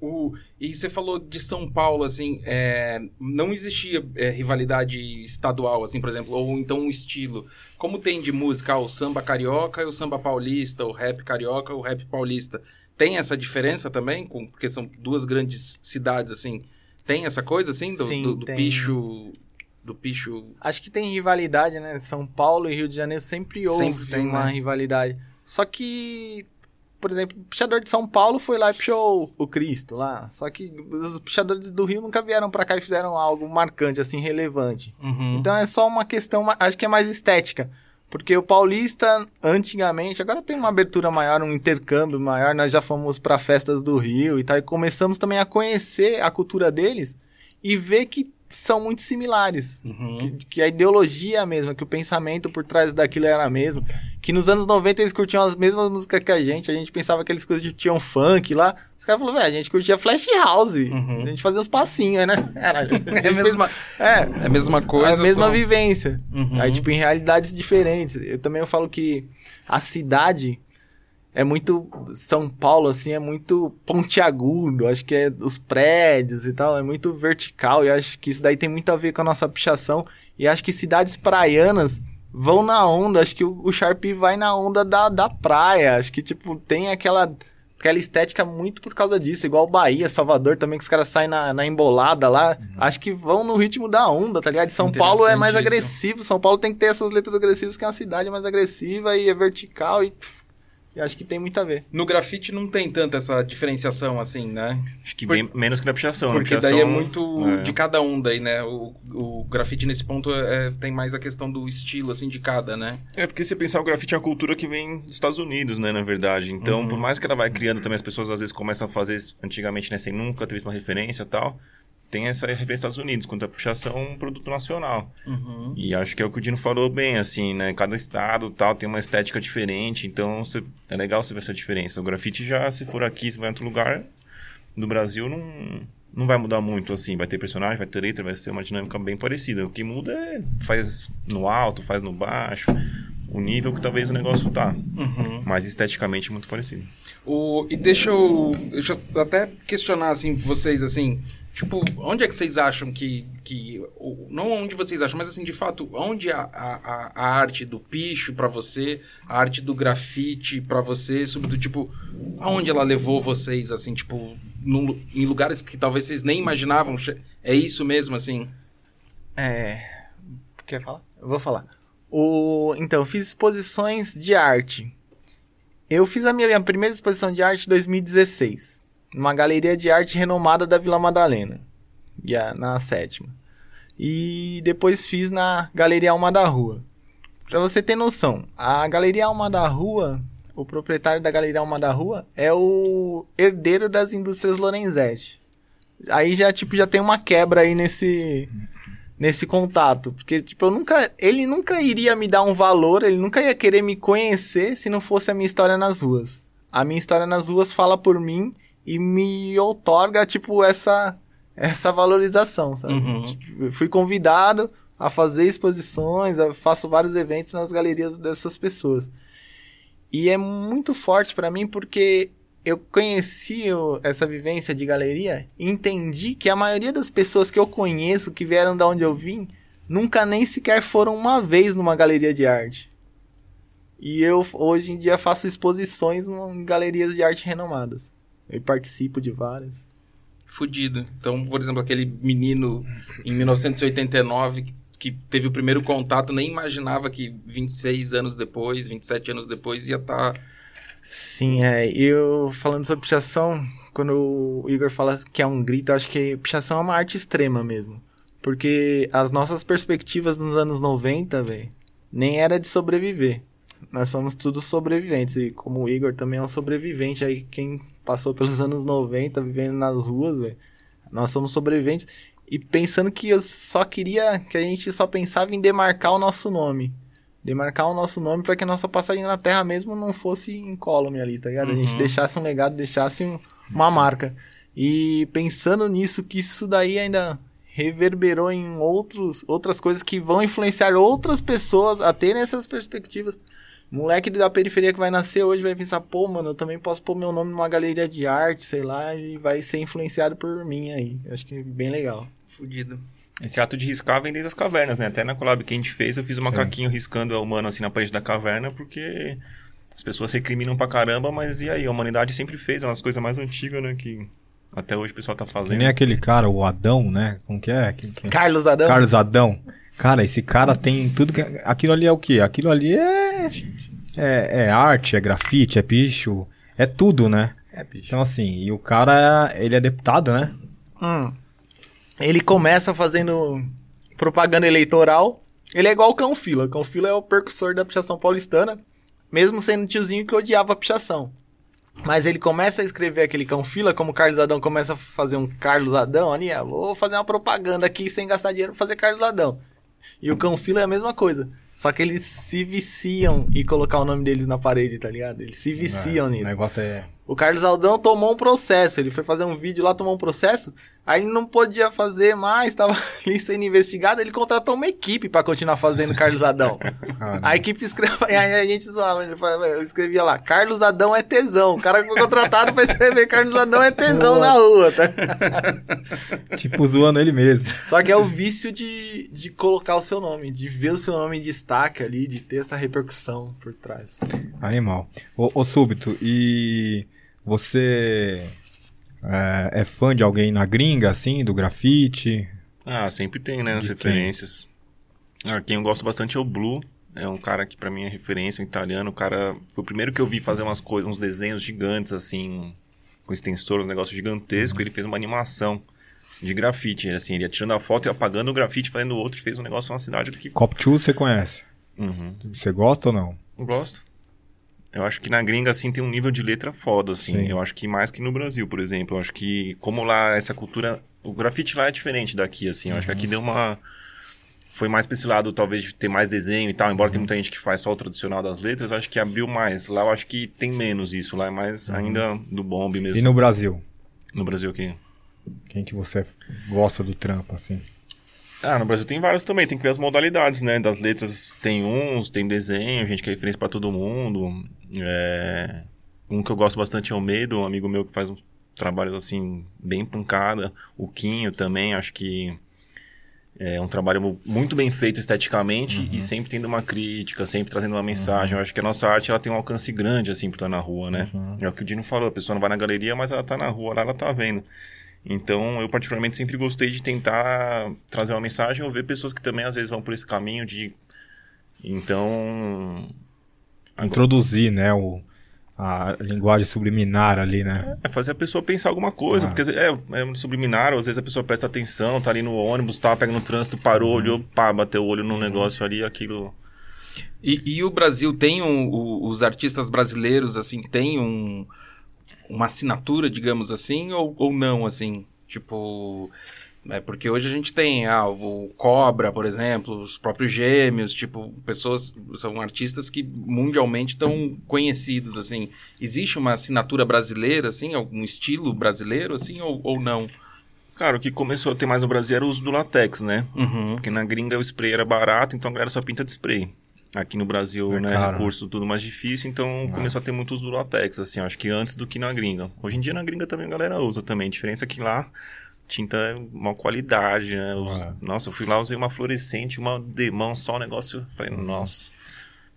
O, e você falou de São Paulo, assim, é, não existia é, rivalidade estadual, assim, por exemplo, ou então um estilo. Como tem de música ah, o samba carioca e o samba paulista, o rap carioca e o rap paulista. Tem essa diferença também? Com, porque são duas grandes cidades, assim. Tem essa coisa, assim, do, Sim, do, do picho... Do picho... Acho que tem rivalidade, né? São Paulo e Rio de Janeiro sempre houve Sempre tem, uma né? rivalidade. Só que, por exemplo, o pichador de São Paulo foi lá e pichou o Cristo lá. Só que os pichadores do Rio nunca vieram pra cá e fizeram algo marcante, assim, relevante. Uhum. Então é só uma questão, acho que é mais estética. Porque o paulista, antigamente, agora tem uma abertura maior, um intercâmbio maior, nós já fomos para festas do Rio e tal, e começamos também a conhecer a cultura deles e ver que são muito similares. Uhum. Que, que a ideologia é a mesma, que o pensamento por trás daquilo era a mesma. Que nos anos 90 eles curtiam as mesmas músicas que a gente. A gente pensava que eles curtiam funk lá. Os caras falaram, velho, a gente curtia Flash House. Uhum. A gente fazia uns passinhos, né? É a mesma, É, é a mesma coisa. a mesma só- vivência. Uhum. Aí, tipo, em realidades diferentes. Eu também eu falo que a cidade é muito. São Paulo, assim, é muito pontiagudo. Acho que é os prédios e tal, é muito vertical. E acho que isso daí tem muito a ver com a nossa pichação. E acho que cidades praianas vão na onda. Acho que o, o Sharpie vai na onda da, da praia. Acho que, tipo, tem aquela. Aquela estética muito por causa disso, igual Bahia, Salvador também, que os caras saem na, na embolada lá. Acho que vão no ritmo da onda, tá ligado? São Paulo é mais isso. agressivo. São Paulo tem que ter essas letras agressivas, que é uma cidade mais agressiva e é vertical e, pff, e acho que tem muito a ver. No grafite não tem tanta essa diferenciação assim, né? Acho que Por- bem menos que na pichação. né? Porque Pichação, daí é muito é. de cada um daí, né? O, o grafite nesse ponto é- tem mais a questão do estilo, assim, de cada, né? É, porque se pensar, o grafite é uma cultura que vem dos Estados Unidos, né, na verdade. Então, Uhum. por mais que ela vai criando também, as pessoas às vezes começam a fazer antigamente, né, sem nunca ter visto uma referência e tal. Tem essa referência dos Estados Unidos, quanto a pichação é um produto nacional. Uhum. E acho que é o que o Dino falou bem, assim, né? Cada estado tal tem uma estética diferente, então você- é legal você ver essa diferença. O grafite já, se for aqui, se vai em outro lugar, no Brasil não, não vai mudar muito, assim. Vai ter personagem, vai ter letra, vai ser uma dinâmica bem parecida. O que muda é faz no alto, faz no baixo, o nível que talvez o negócio tá. Uhum. Mas esteticamente muito parecido. O, e deixa eu, deixa eu até questionar, assim, vocês, assim... Tipo, onde é que vocês acham que... que não onde vocês acham, mas, assim, de fato, onde a, a, a- arte do picho pra você, a arte do grafite pra você, sobretudo, tipo... Aonde ela levou vocês, assim, tipo... em lugares que talvez vocês nem imaginavam. É isso mesmo, assim? É. Quer falar? Eu vou falar. O... Então, fiz exposições de arte. Eu fiz a minha, minha primeira exposição de arte em 2016. Numa galeria de arte renomada da Vila Madalena. Na sétima. E depois fiz na Galeria Alma da Rua. Pra você ter noção, a Galeria Alma da Rua, o proprietário da Galeria Alma da Rua, é o herdeiro das indústrias Lorenzetti. Aí já, tipo, já tem uma quebra aí nesse nesse contato, porque tipo, eu nunca, ele nunca iria me dar um valor, ele nunca ia querer me conhecer se não fosse a minha história nas ruas. A minha história nas ruas fala por mim e me outorga tipo essa essa valorização, sabe? Uhum. Tipo, fui convidado a fazer exposições, faço vários eventos nas galerias dessas pessoas. E é muito forte pra mim porque eu conheci essa vivência de galeria e entendi que a maioria das pessoas que eu conheço, que vieram da onde eu vim, nunca nem sequer foram uma vez numa galeria de arte. E eu hoje em dia faço exposições em galerias de arte renomadas. Eu participo de várias. Fudido. Então, por exemplo, aquele menino em 1989 que, que teve o primeiro contato, nem imaginava que 26 anos depois, 27 anos depois, ia tá estar. Sim, é. Eu falando sobre pichação, quando o Igor fala que é um grito, eu acho que pichação é uma arte extrema mesmo. Porque as nossas perspectivas nos anos 90, velho, nem era de sobreviver. Nós somos todos sobreviventes. E como o Igor também é um sobrevivente, aí quem passou pelos anos 90 vivendo nas ruas, velho, nós somos sobreviventes. E pensando que eu só queria, que a gente só pensava em demarcar o nosso nome demarcar o nosso nome para que a nossa passagem na Terra mesmo não fosse incólume ali, tá ligado? A gente Uhum. deixasse um legado, deixasse um- uma marca. E pensando nisso, que isso daí ainda reverberou em outros, outras coisas que vão influenciar outras pessoas a terem essas perspectivas. Moleque da periferia que vai nascer hoje vai pensar, pô, mano, eu também posso pôr meu nome numa galeria de arte, sei lá, e vai ser influenciado por mim aí. Acho que é bem legal. Fudido. Esse ato de riscar vem desde as cavernas, né? Até na collab que a gente fez, eu fiz um macaquinho riscando o humano assim na parede da caverna, porque as pessoas recriminam pra caramba, mas e aí? A humanidade sempre fez, é uma das coisas mais antigas, né? Que até hoje o pessoal tá Que fazendo. nem aquele cara, o Adão, né? Como que é? Que- que- Carlos Adão. Carlos Adão. Cara, esse cara tem tudo que. Aquilo ali é o quê? Aquilo ali é. É, é arte, é grafite, é picho, é tudo, né? É, bicho. Então, assim, e o cara, ele é deputado, né? Hum. Ele começa fazendo propaganda eleitoral. Ele é igual o Cão Fila. O Cão Fila é o percussor da pichação paulistana, mesmo sendo tiozinho que odiava a pichação. Mas ele começa a escrever aquele Cão Fila, como o Carlos Adão começa a fazer um Carlos Adão ali, ah, vou fazer uma propaganda aqui sem gastar dinheiro pra fazer Carlos Adão. E o Cão Fila é a mesma coisa. Só que eles se viciam em colocar o nome deles na parede, tá ligado? Eles se viciam O nisso. negócio é. O Carlos Aldão tomou um processo. Ele foi fazer um vídeo lá, tomou um processo. Aí ele não podia fazer mais, tava ali sendo investigado. Ele contratou uma equipe pra continuar fazendo Carlos Adão. Ah, A equipe escreveu. Aí a gente zoava. Eu escrevia lá: Carlos Adão é tesão. O cara foi contratado pra escrever Carlos Adão é tesão na rua, tá? tipo, zoando ele mesmo. Só que é o vício de, de colocar o seu nome, de ver o seu nome em destaque ali, de ter essa repercussão por trás. Animal. Ô, ô Súbito, e você é, é fã de alguém na gringa, assim, do grafite? Ah, sempre tem, né? As referências. Ah, quem eu gosto bastante é o Blue. É um cara que pra mim é referência, um italiano. O cara foi o primeiro que eu vi fazer umas coisas, uns desenhos gigantes, assim, com extensor, um negócio gigantesco. Ele fez uma animação de grafite. Assim, ele ia tirando a foto e apagando o grafite, fazendo outro, fez um negócio na cidade que. Cop 2 você conhece? Uhum. Você gosta ou não? Gosto. Eu acho que na gringa, assim, tem um nível de letra foda, assim. Sim. Eu acho que mais que no Brasil, por exemplo. Eu acho que, como lá, essa cultura... O grafite lá é diferente daqui, assim. Eu acho que aqui deu uma... Foi mais pra esse lado, talvez, de ter mais desenho e tal. Embora tem muita gente que faz só o tradicional das letras, eu acho que abriu mais. Lá eu acho que tem menos isso. Lá é mais ainda do bombe mesmo. E no Brasil? No Brasil aqui. Quem que você gosta do trampo, assim? Ah, no Brasil tem vários também, tem que ver as modalidades, né? Das letras tem uns, tem desenho, gente que é referência pra todo mundo. É... Um que eu gosto bastante é o Medo, um amigo meu que faz uns trabalhos assim, bem pancada. O Quinho também, acho que é um trabalho muito bem feito esteticamente e sempre tendo uma crítica, sempre trazendo uma mensagem. Eu acho que a nossa arte ela tem um alcance grande, assim, por estar na rua, né? É o que o Dino falou, a pessoa não vai na galeria, mas ela tá na rua, lá ela tá vendo. Então, eu particularmente sempre gostei de tentar trazer uma mensagem ou ver pessoas que também às vezes vão por esse caminho de. Então. Introduzir, né, o, a linguagem subliminar ali, né? É fazer a pessoa pensar alguma coisa, Ah. porque é, é um subliminar, às vezes a pessoa presta atenção, tá ali no ônibus, tá, pega no trânsito, parou, olhou, pá, bateu o olho num negócio ali, aquilo. E, e o Brasil tem um, o- os artistas brasileiros, assim, tem um, uma assinatura, digamos assim, ou, ou não, assim? Tipo. É porque hoje a gente tem ah, o Cobra, por exemplo, os próprios Gêmeos, tipo, pessoas, são artistas que mundialmente estão conhecidos, assim. Existe uma assinatura brasileira, assim, algum estilo brasileiro, assim, ou, ou não? Cara, o que começou a ter mais no Brasil era o uso do latex, né? Uhum. Porque na gringa o spray era barato, então a galera só pinta de spray. Aqui no Brasil, É né, caro. recurso tudo mais difícil, então começou a ter muito uso do latex, assim, acho que antes do que na gringa. Hoje em dia na gringa também a galera usa também, a diferença é que lá tinta é uma qualidade, né? É. Nossa, eu fui lá, usei uma fluorescente, uma demão só, o negócio, falei, nossa.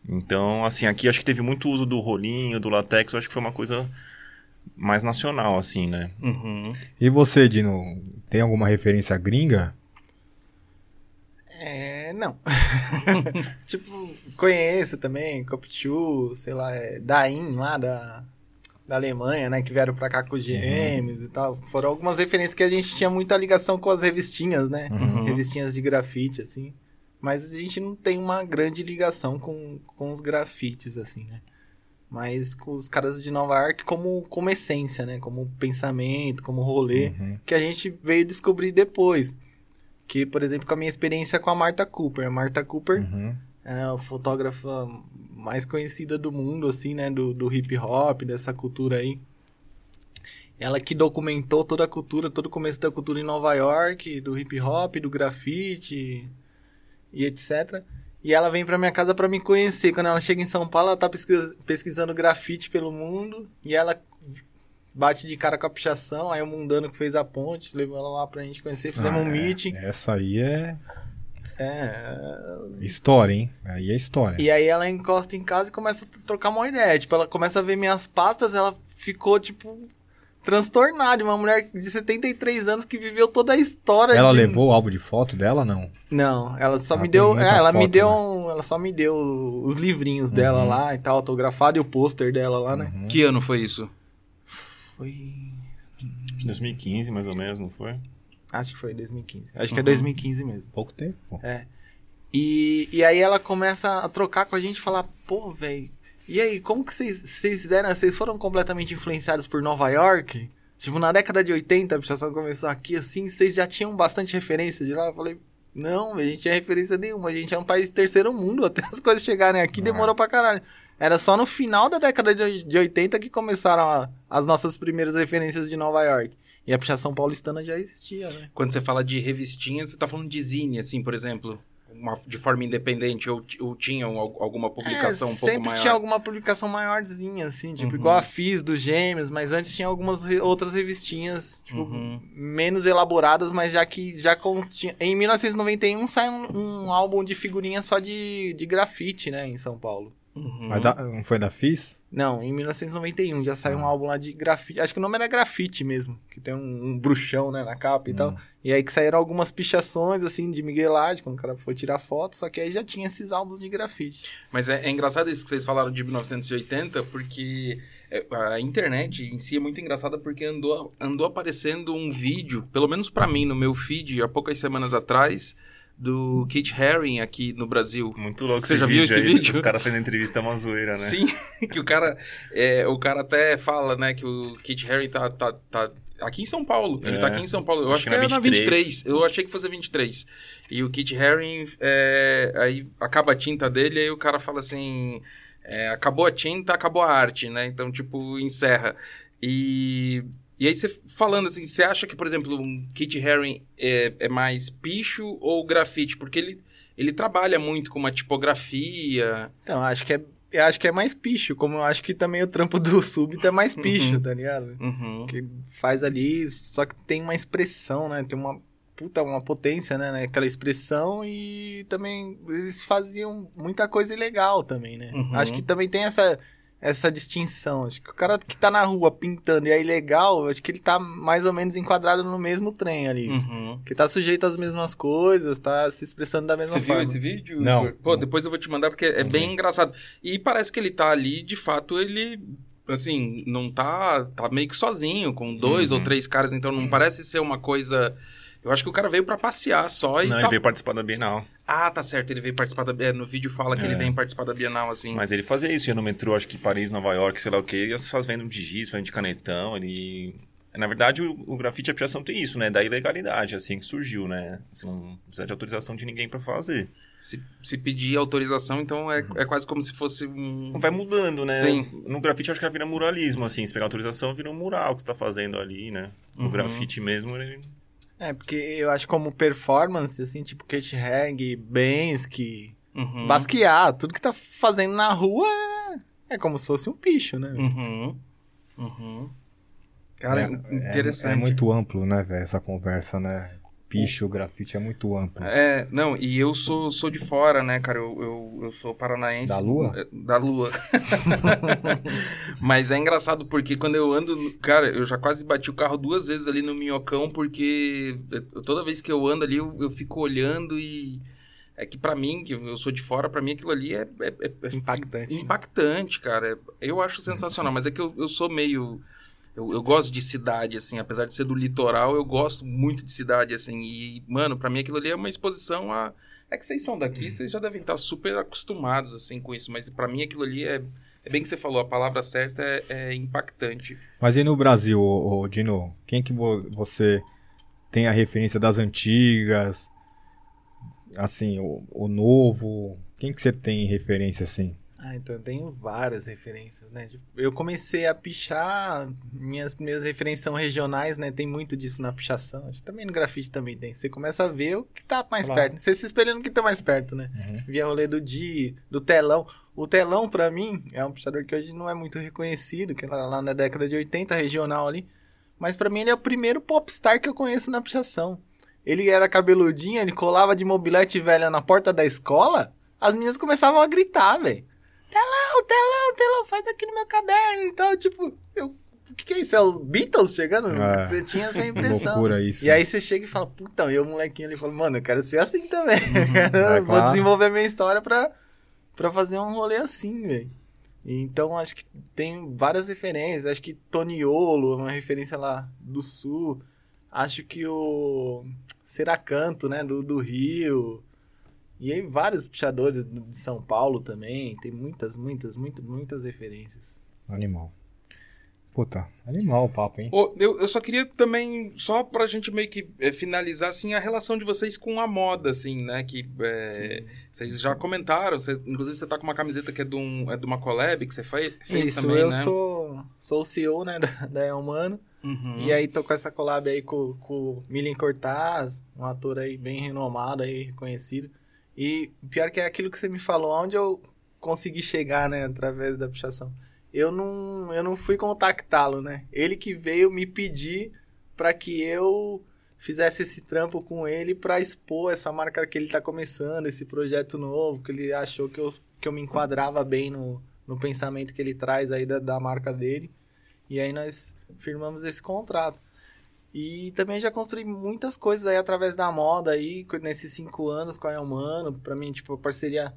Então, assim, aqui acho que teve muito uso do rolinho, do latex, eu acho que foi uma coisa mais nacional, assim, né? Uhum. E você, Dino, tem alguma referência gringa? É, não. tipo, conheço também, Copchu, sei lá, é, Dain lá da, da Alemanha, né? Que vieram pra cá com os gêmeos e tal. Foram algumas referências que a gente tinha muita ligação com as revistinhas, né? Uhum. Revistinhas de grafite, assim. Mas a gente não tem uma grande ligação com, com os grafites, assim, né? Mas com os caras de Nova York como, como essência, né? Como pensamento, como rolê Uhum. que a gente veio descobrir depois. Que, por exemplo, com a minha experiência com a Marta Cooper. A Marta Cooper Uhum. é a fotógrafa mais conhecida do mundo, assim, né? Do, do hip hop, dessa cultura aí. Ela que documentou toda a cultura, todo o começo da cultura em Nova York, do hip hop, do grafite e etc. E ela vem pra minha casa pra me conhecer. Quando ela chega em São Paulo, ela tá pesquis- pesquisando grafite pelo mundo. E ela bate de cara com a pichação. Aí o mundano que fez a ponte, levou ela lá pra gente conhecer. Fizemos Ah, um é. meeting. Essa aí é É, história, hein? Aí é história. E aí ela encosta em casa e começa a trocar uma ideia. Tipo, ela começa a ver minhas pastas, ela ficou, tipo, transtornada. Uma mulher de 73 anos que viveu toda a história Ela de... levou o álbum de foto dela, não? Não, ela só Ah, me deu... É, ela me foto, deu... né? um- Ela só me deu os livrinhos dela Uhum. lá e tal, autografado, e o pôster dela lá, né? Uhum. Que ano foi isso? Foi... 2015, mais ou menos, não foi? Acho que foi 2015. Acho que é Uhum. 2015 mesmo. Pouco tempo. pô. E, e aí ela começa a trocar com a gente e falar, pô, velho, e aí, como que vocês vocês fizeram? Vocês foram completamente influenciados por Nova York? Tipo, na década de 80, a pichação começou aqui, assim, vocês já tinham bastante referência de lá? Eu falei, não, a gente tinha referência nenhuma, a gente é um país de terceiro mundo, até as coisas chegarem aqui demorou pra caralho. Era só no final da década de, de 80 que começaram a- as nossas primeiras referências de Nova York. E a pichação paulistana já existia, né? Quando você fala de revistinhas, você tá falando de zine, assim, por exemplo? Uma- de forma independente, ou, ou tinham al- alguma publicação É, um pouco sempre maior? tinha alguma publicação maiorzinha, assim, tipo, Uhum. igual a Fiz dos Gêmeos, mas antes tinha algumas re- outras revistinhas, tipo, Uhum. menos elaboradas, mas já que já continha. Em 1991 sai um, um álbum de figurinha só de, de grafite, né, em São Paulo. Uhum. Mas da- não foi da FIS? Não, em 1991 já saiu um álbum lá de grafite. Acho que o nome era grafite mesmo, que tem um, um bruxão, né, na capa e Hum. tal. E aí que saíram algumas pichações, assim, de miguelagem, quando o cara foi tirar foto, só que aí já tinha esses álbuns de grafite. Mas é, é engraçado isso que vocês falaram de 1980, porque é, a internet em si é muito engraçada porque andou, andou aparecendo um vídeo, pelo menos pra mim, no meu feed, há poucas semanas atrás, do Kit Haring aqui no Brasil. Muito louco Você já viu esse aí, vídeo? Os caras fazendo entrevista é uma zoeira, né? Sim, que o cara, é, o cara até fala, né, que o Kit Haring tá, tá, tá aqui em São Paulo. Ele É. tá aqui em São Paulo. Eu Acho acho, que que é na 23. 23. Eu achei que fosse 23. E o Kit Haring, é, aí acaba a tinta dele, aí o cara fala assim, é, acabou a tinta, acabou a arte, né? Então, tipo, encerra. E... E aí você falando assim, você acha que, por exemplo, um Kit Haring é, é mais picho ou grafite? Porque ele, ele trabalha muito com uma tipografia. Então, acho que é. Eu acho que é mais picho, como eu acho que também o trampo do Súbito é mais picho, Uhum. tá ligado? Uhum. Que faz ali, só que tem uma expressão, né? Tem uma puta, uma potência, né? Aquela expressão e também eles faziam muita coisa ilegal também, né? Uhum. Acho que também tem essa, essa distinção. Acho que o cara que tá na rua pintando e é ilegal, acho que ele tá mais ou menos enquadrado no mesmo trem ali. Uhum. Que tá sujeito às mesmas coisas, tá se expressando da mesma Você viu forma. esse vídeo? Não. Pô, depois eu vou te mandar porque é bem engraçado. E parece que ele tá ali, de fato, ele assim, não tá tá meio que sozinho com dois Uhum. ou três caras, então não parece ser uma coisa eu acho que o cara veio pra passear só e Não, tá... ele veio participar da Bienal. Ah, tá certo, ele veio participar da é, no vídeo fala que ele É. vem participar da Bienal assim. Mas ele fazia isso, ia no metrô, acho que Paris, Nova York, sei lá o quê, ia fazendo de giz, fazendo de canetão, ele... Na verdade, o, o grafite e a pichação tem isso, né? Da ilegalidade, assim que surgiu, né? Você não precisa de autorização de ninguém pra fazer. Se, se pedir autorização, então é, é quase como se fosse um Vai mudando, né? Sim. No grafite, acho que vira muralismo, assim. Se pegar autorização, vira um mural que você tá fazendo ali, né? No Uhum. grafite mesmo, ele... É, porque eu acho como performance, assim, tipo Kate Hag, Bensky, Uhum. Basquear, tudo que tá fazendo na rua é, é como se fosse um picho, né? Uhum. Uhum. Cara, É- interessante. É, é muito amplo, né, velho, essa conversa, né? Picho, grafite é muito amplo. É, não, e eu sou, sou de fora, né, cara? Eu, eu, eu sou paranaense. Da Lua? É, Da Lua. Mas é engraçado porque quando eu ando. Cara, eu já quase bati o carro duas vezes ali no Minhocão, porque toda vez que eu ando ali, eu, eu fico olhando e. É que pra mim, que eu sou de fora, pra mim aquilo ali é, é- é- Impactante. impactante, cara. Eu acho sensacional, mas é que eu, eu sou meio. Eu, eu gosto de cidade, assim, apesar de ser do litoral, eu gosto muito de cidade, assim. E, mano, pra mim aquilo ali é uma exposição a. É que vocês são daqui, vocês já devem estar super acostumados, assim, com isso, mas pra mim aquilo ali é. É bem que você falou, a palavra certa é, é impactante. Mas e no Brasil, ô, ô, Dino? Quem que vo- você tem a referência das antigas? Assim, o, o novo? Quem que você tem referência assim? Ah, então eu tenho várias referências, né? Tipo, Eu comecei a pichar, minhas primeiras referências são regionais, né? Tem muito disso na pichação. Acho que também no grafite também tem. Você começa a ver o que tá mais Claro. perto. Você se espelhando no que tá mais perto, né? Uhum. Via rolê do Di, do telão. O telão, pra mim, é um pichador que hoje não é muito reconhecido, que era lá na década de 80, regional ali. Mas pra mim ele é o primeiro popstar que eu conheço na pichação. Ele era cabeludinho, ele colava de mobilete velha na porta da escola, as meninas começavam a gritar, velho. Telão, telão, telão, faz aqui no meu caderno e tal. Tipo, eu, o que, que é isso? É os Beatles chegando? É. Você tinha essa impressão. Loucura isso. E aí você chega e fala, puta, e o molequinho ali fala, mano, eu quero ser assim também. Uhum. Quero- É, Vou claro. desenvolver minha história pra, pra fazer um rolê assim, velho. Então acho que tem várias referências. Acho que Toniolo é uma referência lá do sul. Acho que o Seracanto, né, do, do Rio. E aí vários pichadores do- de São Paulo também. Tem muitas, muitas, muitas, muitas referências. Animal. Puta, animal o papo, hein? Ô, eu, eu só queria também, só pra gente meio que é, finalizar, assim, a relação de vocês com a moda, assim, né? Que é, vocês já comentaram, você- inclusive você tá com uma camiseta que é de, um, é de uma collab que você fez, fez Isso, também, eu né? sou, sou o CEO, né, da, da Elmano. Uhum. E aí tô com essa collab aí com, com o Milen Cortaz, um ator aí bem renomado aí, reconhecido. E pior que é aquilo que você me falou, onde eu consegui chegar, né, através da pichação. Eu não, eu não fui contactá-lo, né? Ele que veio me pedir para que eu fizesse esse trampo com ele para expor essa marca que ele tá começando, esse projeto novo, que ele achou que eu, que eu me enquadrava bem no, no pensamento que ele traz aí da, da marca dele. E aí nós firmamos esse contrato. E também já construí muitas coisas aí através da moda aí, nesses cinco anos com a Elmano. Pra mim, tipo, a parceria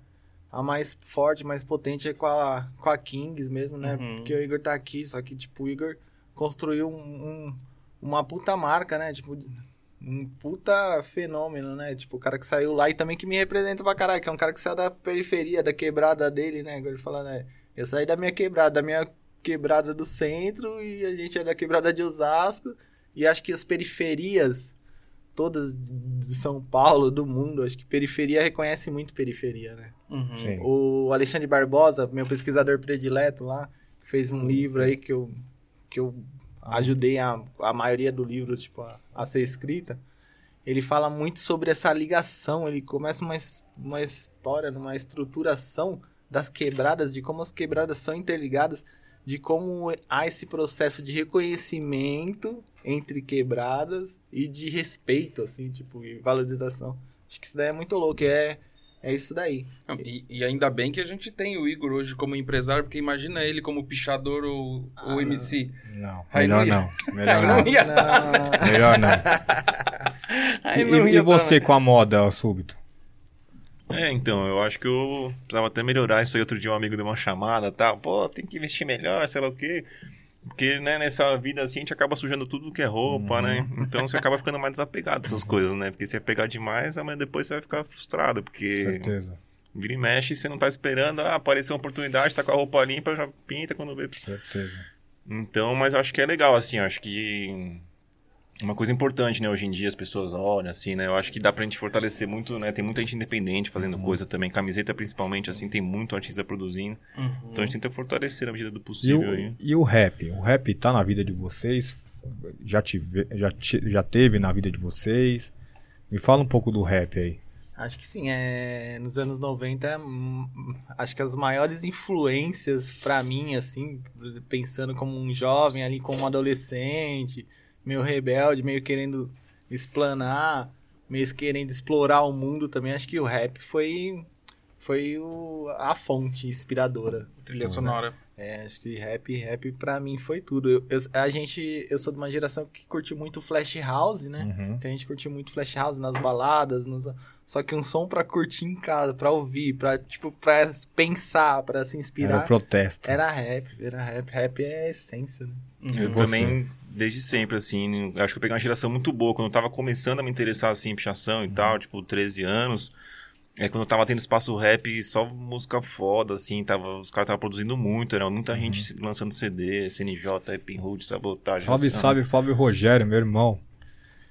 a mais forte, mais potente é com a, com a Kings mesmo, né? Uhum. Porque o Igor tá aqui, só que, tipo, o Igor construiu um, um- uma puta marca, né? Tipo, um puta fenômeno, né? Tipo, o cara que saiu lá e também que me representa pra caralho, que é um cara que saiu da periferia, da quebrada dele, né? Ele fala, né? Eu saí da minha quebrada, da minha quebrada do centro e a gente é da quebrada de Osasco. E acho que as periferias, todas de São Paulo, do mundo, acho que periferia reconhece muito periferia, né? Uhum. O Alexandre Barbosa, meu pesquisador predileto lá, fez um livro aí que eu, que eu ajudei a, a maioria do livro tipo, a, a ser escrita. Ele fala muito sobre essa ligação, ele começa uma, uma história, uma estruturação das quebradas, de como as quebradas são interligadas, de como há esse processo de reconhecimento entre quebradas e de respeito, assim, tipo, e valorização. Acho que isso daí é muito louco, é, é isso daí. Não, E, e ainda bem que a gente tem o Igor hoje como empresário, porque imagina ele como pichador ou, Ah, ou MC. Não, Aí melhor não. Melhor não. não. Melhor não. Aí E, não e dar, você com a moda, ó, súbito? É, então, eu acho que eu precisava até melhorar isso aí. Outro dia um amigo deu uma chamada e tal. Pô, tem que vestir melhor, sei lá o quê. Porque, né, nessa vida assim, a gente acaba sujando tudo que é roupa, né? Então você acaba ficando mais desapegado dessas coisas, né? Porque se você pegar demais, amanhã depois você vai ficar frustrado. Porque Certeza. vira e mexe, você não tá esperando, ah, apareceu uma oportunidade, tá com a roupa limpa, já pinta quando vê. Certeza. Então, mas eu acho que é legal, assim, eu acho que uma coisa importante, né, hoje em dia as pessoas olham, assim, né, eu acho que dá pra gente fortalecer muito, né, tem muita gente independente fazendo coisa também, camiseta principalmente, assim, tem muito artista produzindo, Uhum. então a gente tenta fortalecer na medida do E possível o, aí. e o rap? O rap tá na vida de vocês? Já, tive, já, já teve na vida de vocês? Me fala um pouco do rap aí. Acho que sim, é nos anos 90, hum, acho que as maiores influências pra mim assim, pensando como um jovem ali como um adolescente, meio rebelde, meio querendo explanar, meio querendo explorar o mundo também, acho que o rap foi foi o, a fonte inspiradora. Trilha sonora. É, acho que rap, rap pra mim foi tudo. Eu, eu- a gente, eu sou de uma geração que curte muito Flash House, né? Uhum. Que a gente curtiu muito Flash House nas baladas, nos... só que um som pra curtir em casa, pra ouvir, pra, tipo, pra pensar, pra se Era inspirar. protesto. Era rap, era rap. Rap é a essência, né? Eu Você? também, desde sempre, assim, acho que eu peguei uma geração muito boa. Quando eu tava começando a me interessar, assim, em pichação e tal, tipo, 13 anos. É quando eu tava tendo espaço rap, só música foda, assim, tava, os caras estavam produzindo muito, era muita gente lançando CD, CNJ, Epinhood, Sabotagem. Salve, assim, salve, Fábio Rogério, meu irmão.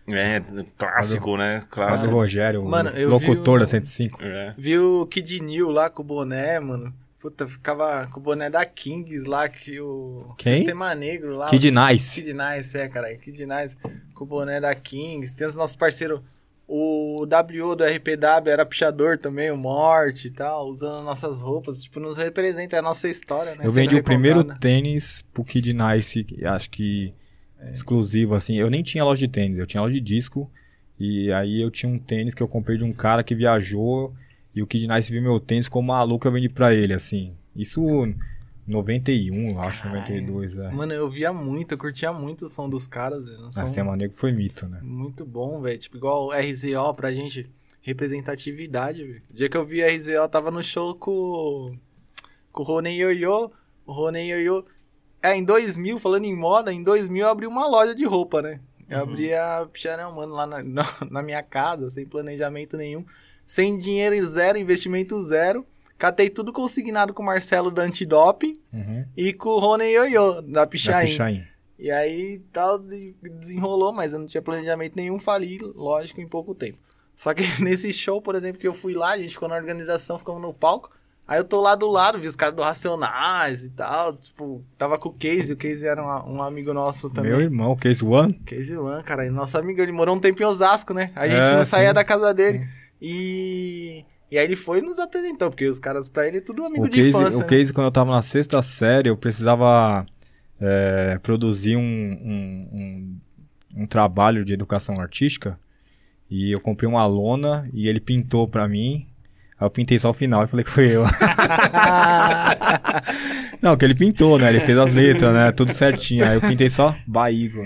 É, clássico, né? Fábio Clássico. Rogério, Mano, locutor vi o- da 105. É. Viu o Kid New lá com o boné, mano. Puta, ficava com o boné da Kings lá, que o Quem? Sistema Negro lá. Kid Nice. Kid Nice, é, cara. Kid Nice com o boné da Kings. Tem os nossos parceiros. O WO do RPW era pichador também, o Morte e tal, usando nossas roupas. Tipo, nos representa é a nossa história, né? Eu vendi o primeiro recontada. tênis pro Kid Nice, acho que exclusivo, assim. Eu nem tinha loja de tênis, eu tinha loja de disco. E aí eu tinha um tênis que eu comprei de um cara que viajou. E o Kid Nice viu meu tênis como maluco, eu vendi pra ele, assim. Isso 91, eu acho, Caralho. 92, é. Mano, eu via muito, eu curtia muito o som dos caras, velho. Mas som Sistema Negro foi mito, né? muito bom, velho. Tipo, igual o RZO pra gente, representatividade, velho. O dia que eu vi RZO, eu tava no show com, com o Rony Yoyo. O Rony Yoyo. É, em 2000, falando em moda, em 2000 eu abri uma loja de roupa, né? Eu abri a Picharel, mano, lá na, na minha casa, sem planejamento nenhum. Sem dinheiro zero, investimento zero. Catei tudo consignado com o Marcelo da Antidoping Uhum. e com o Rony Yoyo, da Da Pichain. Pichain. E aí tal, de- desenrolou, mas eu não tinha planejamento nenhum, fali, lógico, em pouco tempo. Só que nesse show, por exemplo, que eu fui lá, a gente ficou na organização, ficamos no palco. Aí eu tô lá do lado, vi os caras do Racionais e tal. Tipo, tava com o Casey, o Casey era um, um amigo nosso também. Meu irmão, Case One. Casey One, cara, e nosso amigo, ele morou um tempo em Osasco, né? A gente É, não saía sim. da casa dele. E. E aí ele foi e nos apresentou, porque os caras, pra ele, é tudo amigo O de case, infância. o né? case, quando eu tava na sexta série, eu precisava é, produzir um, um, um, um trabalho de educação artística. E eu comprei uma lona e ele pintou pra mim. Aí eu pintei só o final e falei que foi eu. Não, que ele pintou, né? Ele fez as letras, né? Tudo certinho. Aí eu pintei só Baígo.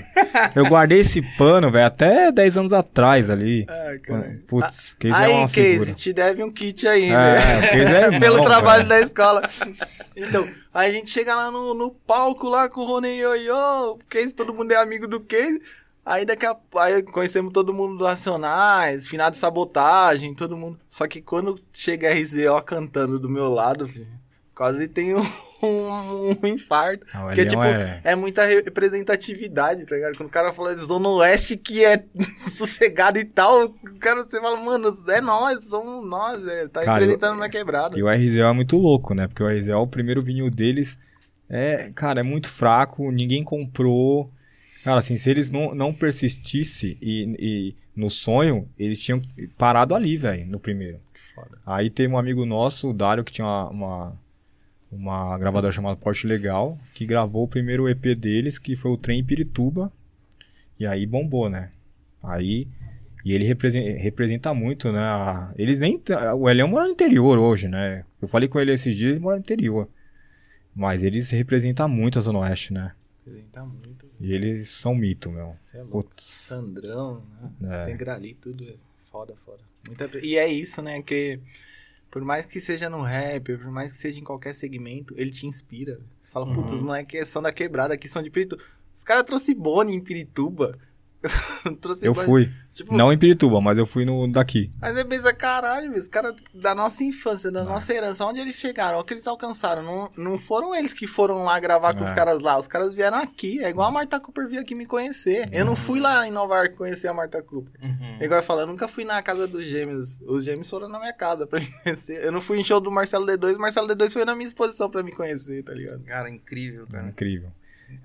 Eu guardei esse pano, velho, até 10 anos atrás ali. Ai, cara. Putz, Case é Aí, uma figura. Casey, te deve um kit aí, É, né? Casey é Pelo trabalho velho. da escola. Então, aí a gente chega lá no, no palco lá com o Rony Yoyo, o Casey, todo mundo é amigo do Casey. Aí daqui a aí conhecemos todo mundo do Racionais, final de sabotagem, todo mundo. Só que quando chega a RZO cantando do meu lado, filho, quase tem um, um, infarto. Ah, o Porque, tipo, é- é... muita representatividade, tá ligado? Quando o cara fala de Zona Oeste que é sossegado e tal, o cara, você fala, mano, é nós, somos nós, é, tá Cara, representando eu- na quebrada. E o RZO é muito louco, né? Porque o RZO, o primeiro vinil deles, é, cara, é muito fraco, ninguém comprou. Cara, assim, se eles não, não persistissem e, e no sonho, eles tinham parado ali, velho, no primeiro. Foda. Aí tem um amigo nosso, o Dário, que tinha uma, uma, uma gravadora chamada Porsche Legal, que gravou o primeiro EP deles, que foi o Trem em Pirituba. E aí bombou, né? Aí. E ele representa, representa muito, né? a- Eles nem. O Elião mora no interior hoje, né? Eu falei com ele esses dias, ele mora no interior. Mas eles representam muito a Zona Oeste, né? Representa muito. E eles são mito, meu. Você é louco. Putz. Sandrão, né? É. Tem grali, tudo. é Foda, foda. Muita... E é isso, né? Que por mais que seja no rap, por mais que seja em qualquer segmento, ele te inspira. Você fala, Uhum. putz, os moleques são da quebrada, aqui são de Pirituba. Os caras trouxeram Boni em Pirituba. Trouxe Eu fui. Tipo, Não em Pirituba, mas eu fui no daqui. Mas você pensa, caralho, os caras da nossa infância, É. da nossa herança, onde eles chegaram, o que eles alcançaram. Não, não foram eles que foram lá gravar com os É. caras lá, os caras vieram aqui. É igual a Marta Cooper vir aqui me conhecer. Eu não fui lá em Nova York conhecer a Marta Cooper. Uhum. É igual eu falo, eu nunca fui na casa dos gêmeos. Os gêmeos foram na minha casa pra me conhecer. Eu não fui em show do Marcelo D2, o Marcelo D2 foi na minha exposição pra me conhecer, tá ligado? Cara, incrível, É cara. incrível.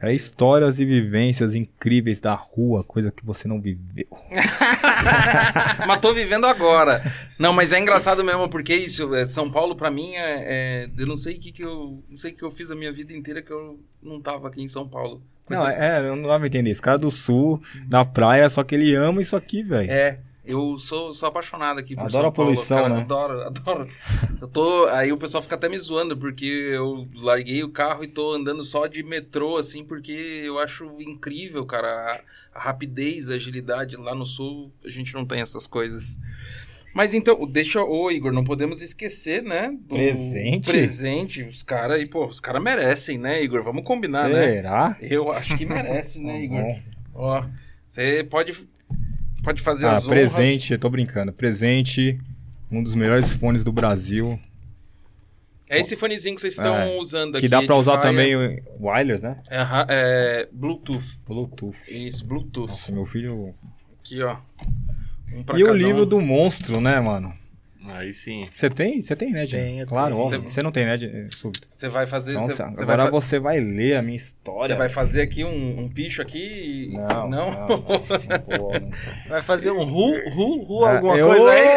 É histórias e vivências incríveis da rua, coisa que você não viveu. Mas tô vivendo agora. Não, mas é engraçado mesmo, porque isso, é, São Paulo pra mim é, é- eu não sei o que que eu, não sei o que eu fiz a minha vida inteira que eu não tava aqui em São Paulo. Não, Coisas- é, eu não dava pra entender. Esse cara do sul, da praia, só que ele ama isso aqui, velho. É, eu sou, sou apaixonado aqui por Adoro São a poluição, Paulo, cara, né? Adoro, adoro. Eu tô, aí o pessoal fica até me zoando porque eu larguei o carro e tô andando só de metrô assim, porque eu acho incrível, cara, a, a rapidez, a agilidade lá no sul, a gente não tem essas coisas. Mas então, deixa, ô Igor, não podemos esquecer, né? do Presente? Presente, os caras, e pô, os caras merecem, né, Igor? Vamos combinar, né? Será? Eu acho que merece, né, Igor? Bom. Ó, você pode, pode fazer Ah, as honras. presente, eu tô brincando. Presente, um dos melhores fones do Brasil. É esse fonezinho que vocês estão É, usando aqui. Que dá pra usar Edifier. também o wireless, né? É, aham, é Bluetooth. Bluetooth. Isso, Bluetooth. Nossa, meu filho. Aqui, ó. Um E o livro um. do monstro, né, mano? Aí sim. Você tem? Você tem, né? Tenho, Claro, tenho. óbvio. Você não tem, né, Dinho? Súbito. Você vai fazer. Então, você, você- você agora vai, fa- você vai ler a minha história. você vai fazer aqui um, um picho aqui. e- Não, não, não, vou, não. Vai fazer um ru, ru, ru, Ah, alguma eu- coisa aí?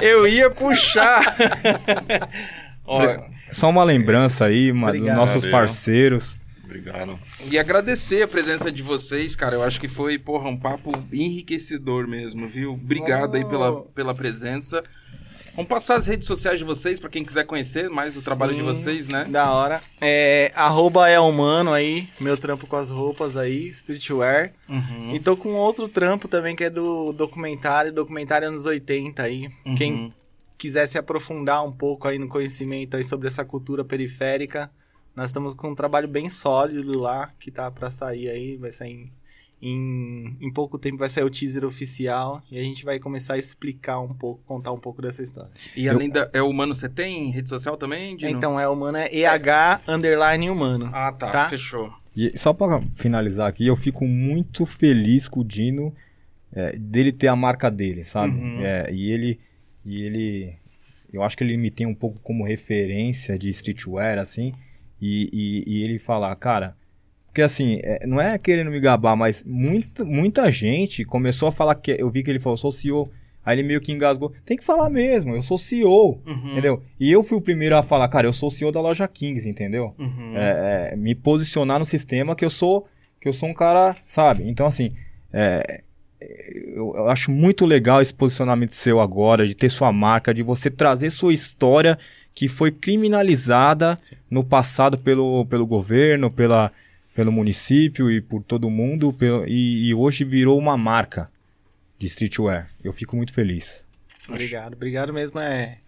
Eu ia puxar. ó, Só uma lembrança aí, mas dos nossos parceiros. Obrigado. e agradecer a presença de vocês, cara. Eu acho que foi, porra, um papo enriquecedor mesmo, viu? Obrigado aí pela, pela presença. Vamos passar as redes sociais de vocês pra quem quiser conhecer mais o trabalho de Sim, vocês, né? Da hora. É, arroba é humano aí, meu trampo com as roupas aí, streetwear. Uhum. E tô com outro trampo também que é do documentário, documentário anos 80 aí. Uhum. Quem quiser se aprofundar um pouco aí no conhecimento aí sobre essa cultura periférica, nós estamos com um trabalho bem sólido lá, que tá pra sair aí, vai sair em, em, em pouco tempo vai sair o teaser oficial e a gente vai começar a explicar um pouco, contar um pouco dessa história. E além da. É humano, você tem rede social também, Dino? Então é humano, é EH underline humano. Ah, tá. Tá? Fechou. E só pra finalizar aqui, eu fico muito feliz com o Dino é, dele ter a marca dele, sabe? Uhum. É, e ele. E ele. Eu acho que ele me tem um pouco como referência de streetwear, assim. E, e, e ele falar, cara. Porque assim, é, não é querendo me gabar, mas muita, muita gente começou a falar que. Eu vi que ele falou, sou CEO. Aí ele meio que engasgou. Tem que falar mesmo, eu sou CEO. Uhum. Entendeu? E eu fui o primeiro a falar, cara, eu sou CEO da loja Kings, entendeu? Uhum. é, é, me posicionar no sistema que eu sou que eu sou um cara, sabe? Então assim, é, eu, eu acho muito legal esse posicionamento seu agora, de ter sua marca, de você trazer sua história que foi criminalizada Sim. no passado pelo, pelo governo, pela, pelo município e por todo mundo, pelo- e, e hoje virou uma marca de streetwear. Eu fico muito feliz. Obrigado, obrigado mesmo. É,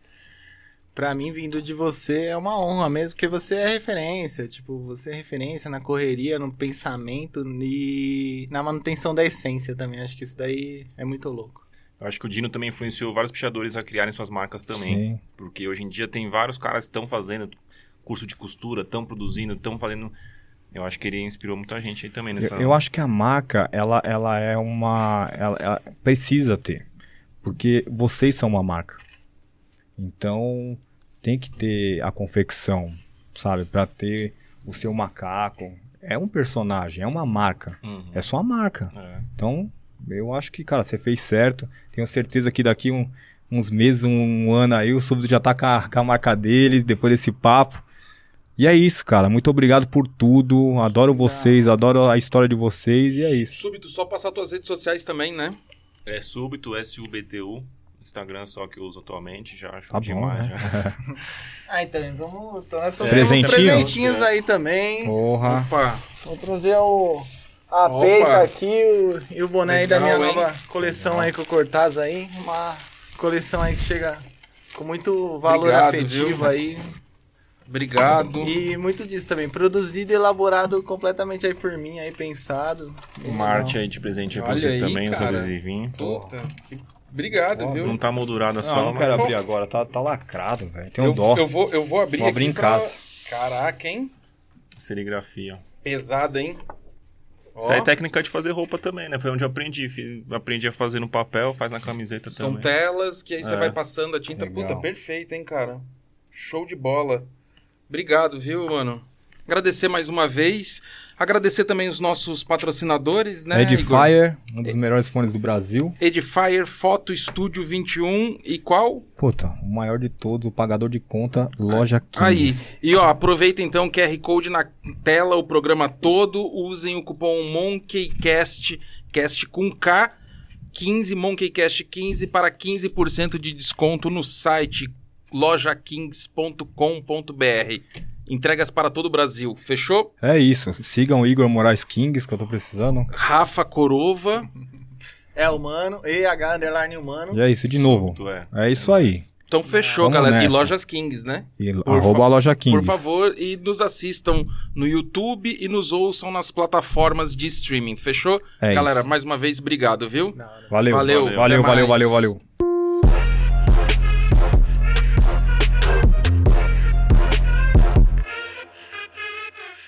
pra mim, vindo de você é uma honra mesmo, porque você é referência. Tipo, você é referência na correria, no pensamento e na manutenção da essência também. Acho que isso daí é muito louco. Eu acho que o Dino também influenciou vários pichadores a criarem suas marcas também. Sim. Porque hoje em dia tem vários caras que estão fazendo curso de costura, estão produzindo, estão fazendo. Eu acho que ele inspirou muita gente aí também nessa. Eu, eu acho que a marca, ela, ela é uma. Ela, ela precisa ter. Porque vocês são uma marca. Então, tem que ter a confecção, sabe? Pra ter o seu macaco. É um personagem, é uma marca. Uhum. É sua marca. É. Então, eu acho que, cara, você fez certo. Tenho certeza que daqui um- uns meses, um, ano aí, o Súbito já tá com a, com a marca dele, depois desse papo. E é isso, cara. Muito obrigado por tudo. Adoro vocês, adoro a história de vocês e é isso. Súbito, só passar tuas redes sociais também, né? É súbito, S-U-B-T-U. Instagram só que eu uso atualmente, já acho Tá bom, demais. né? já. Ah, então, vamos. Então nós estamos Presentinho? presentinhos aí também. Porra. Opa! Vou trazer o. A Opa. peita aqui o- e o boné aí da minha Legal, hein? nova coleção aí com o Cortaz aí. Uma coleção aí que chega com muito valor Obrigado, afetivo viu? aí. Obrigado. E muito disso também. Produzido e elaborado completamente aí por mim, aí pensado. Uma arte aí de presente aí pra Olha vocês aí, também, os cara. adesivinhos. Puta. Obrigado, viu? Não tá moldurada só, não quero mas abrir agora. Tá, tá lacrado, velho. Tem um eu, dó. eu vou, eu vou abrir Vou abrir aqui em pra- casa. Caraca, hein? serigrafia. Pesado, hein? Ó, Isso aí é técnica de fazer roupa também, né? Foi onde eu aprendi. Fiz- Aprendi a fazer no papel, faz na camiseta São também. telas que aí você É. vai passando a tinta. Legal. Puta, perfeito, hein, cara? Show de bola. Obrigado, viu, mano? Agradecer mais uma vez. Agradecer também os nossos patrocinadores, né? Igor? Edifier, um dos melhores fones do Brasil. Edifier, Foto Estúdio 21 e qual? Puta, o maior de todos, o pagador de conta, loja 15. Aí. E ó, aproveita então o QR Code na tela, o programa todo. Usem o cupom MonkeyCast, cast com K, 15, MonkeyCast 15 para 15% de desconto no site lojakings.com.br. Entregas para todo o Brasil. Fechou? É isso. Sigam o Igor Moraes Kings, que eu tô precisando. Rafa Corova. É humano, EH underline humano. E é isso de novo. É. É isso aí. Então fechou, Vamos galera. E nessa. Lojas Kings, né? E Por arroba a loja Kings. Por favor, e nos assistam no YouTube e nos ouçam nas plataformas de streaming. Fechou? É galera, isso. mais uma vez, obrigado, viu? Não, não. Valeu, Valeu, valeu, valeu, valeu, valeu, valeu.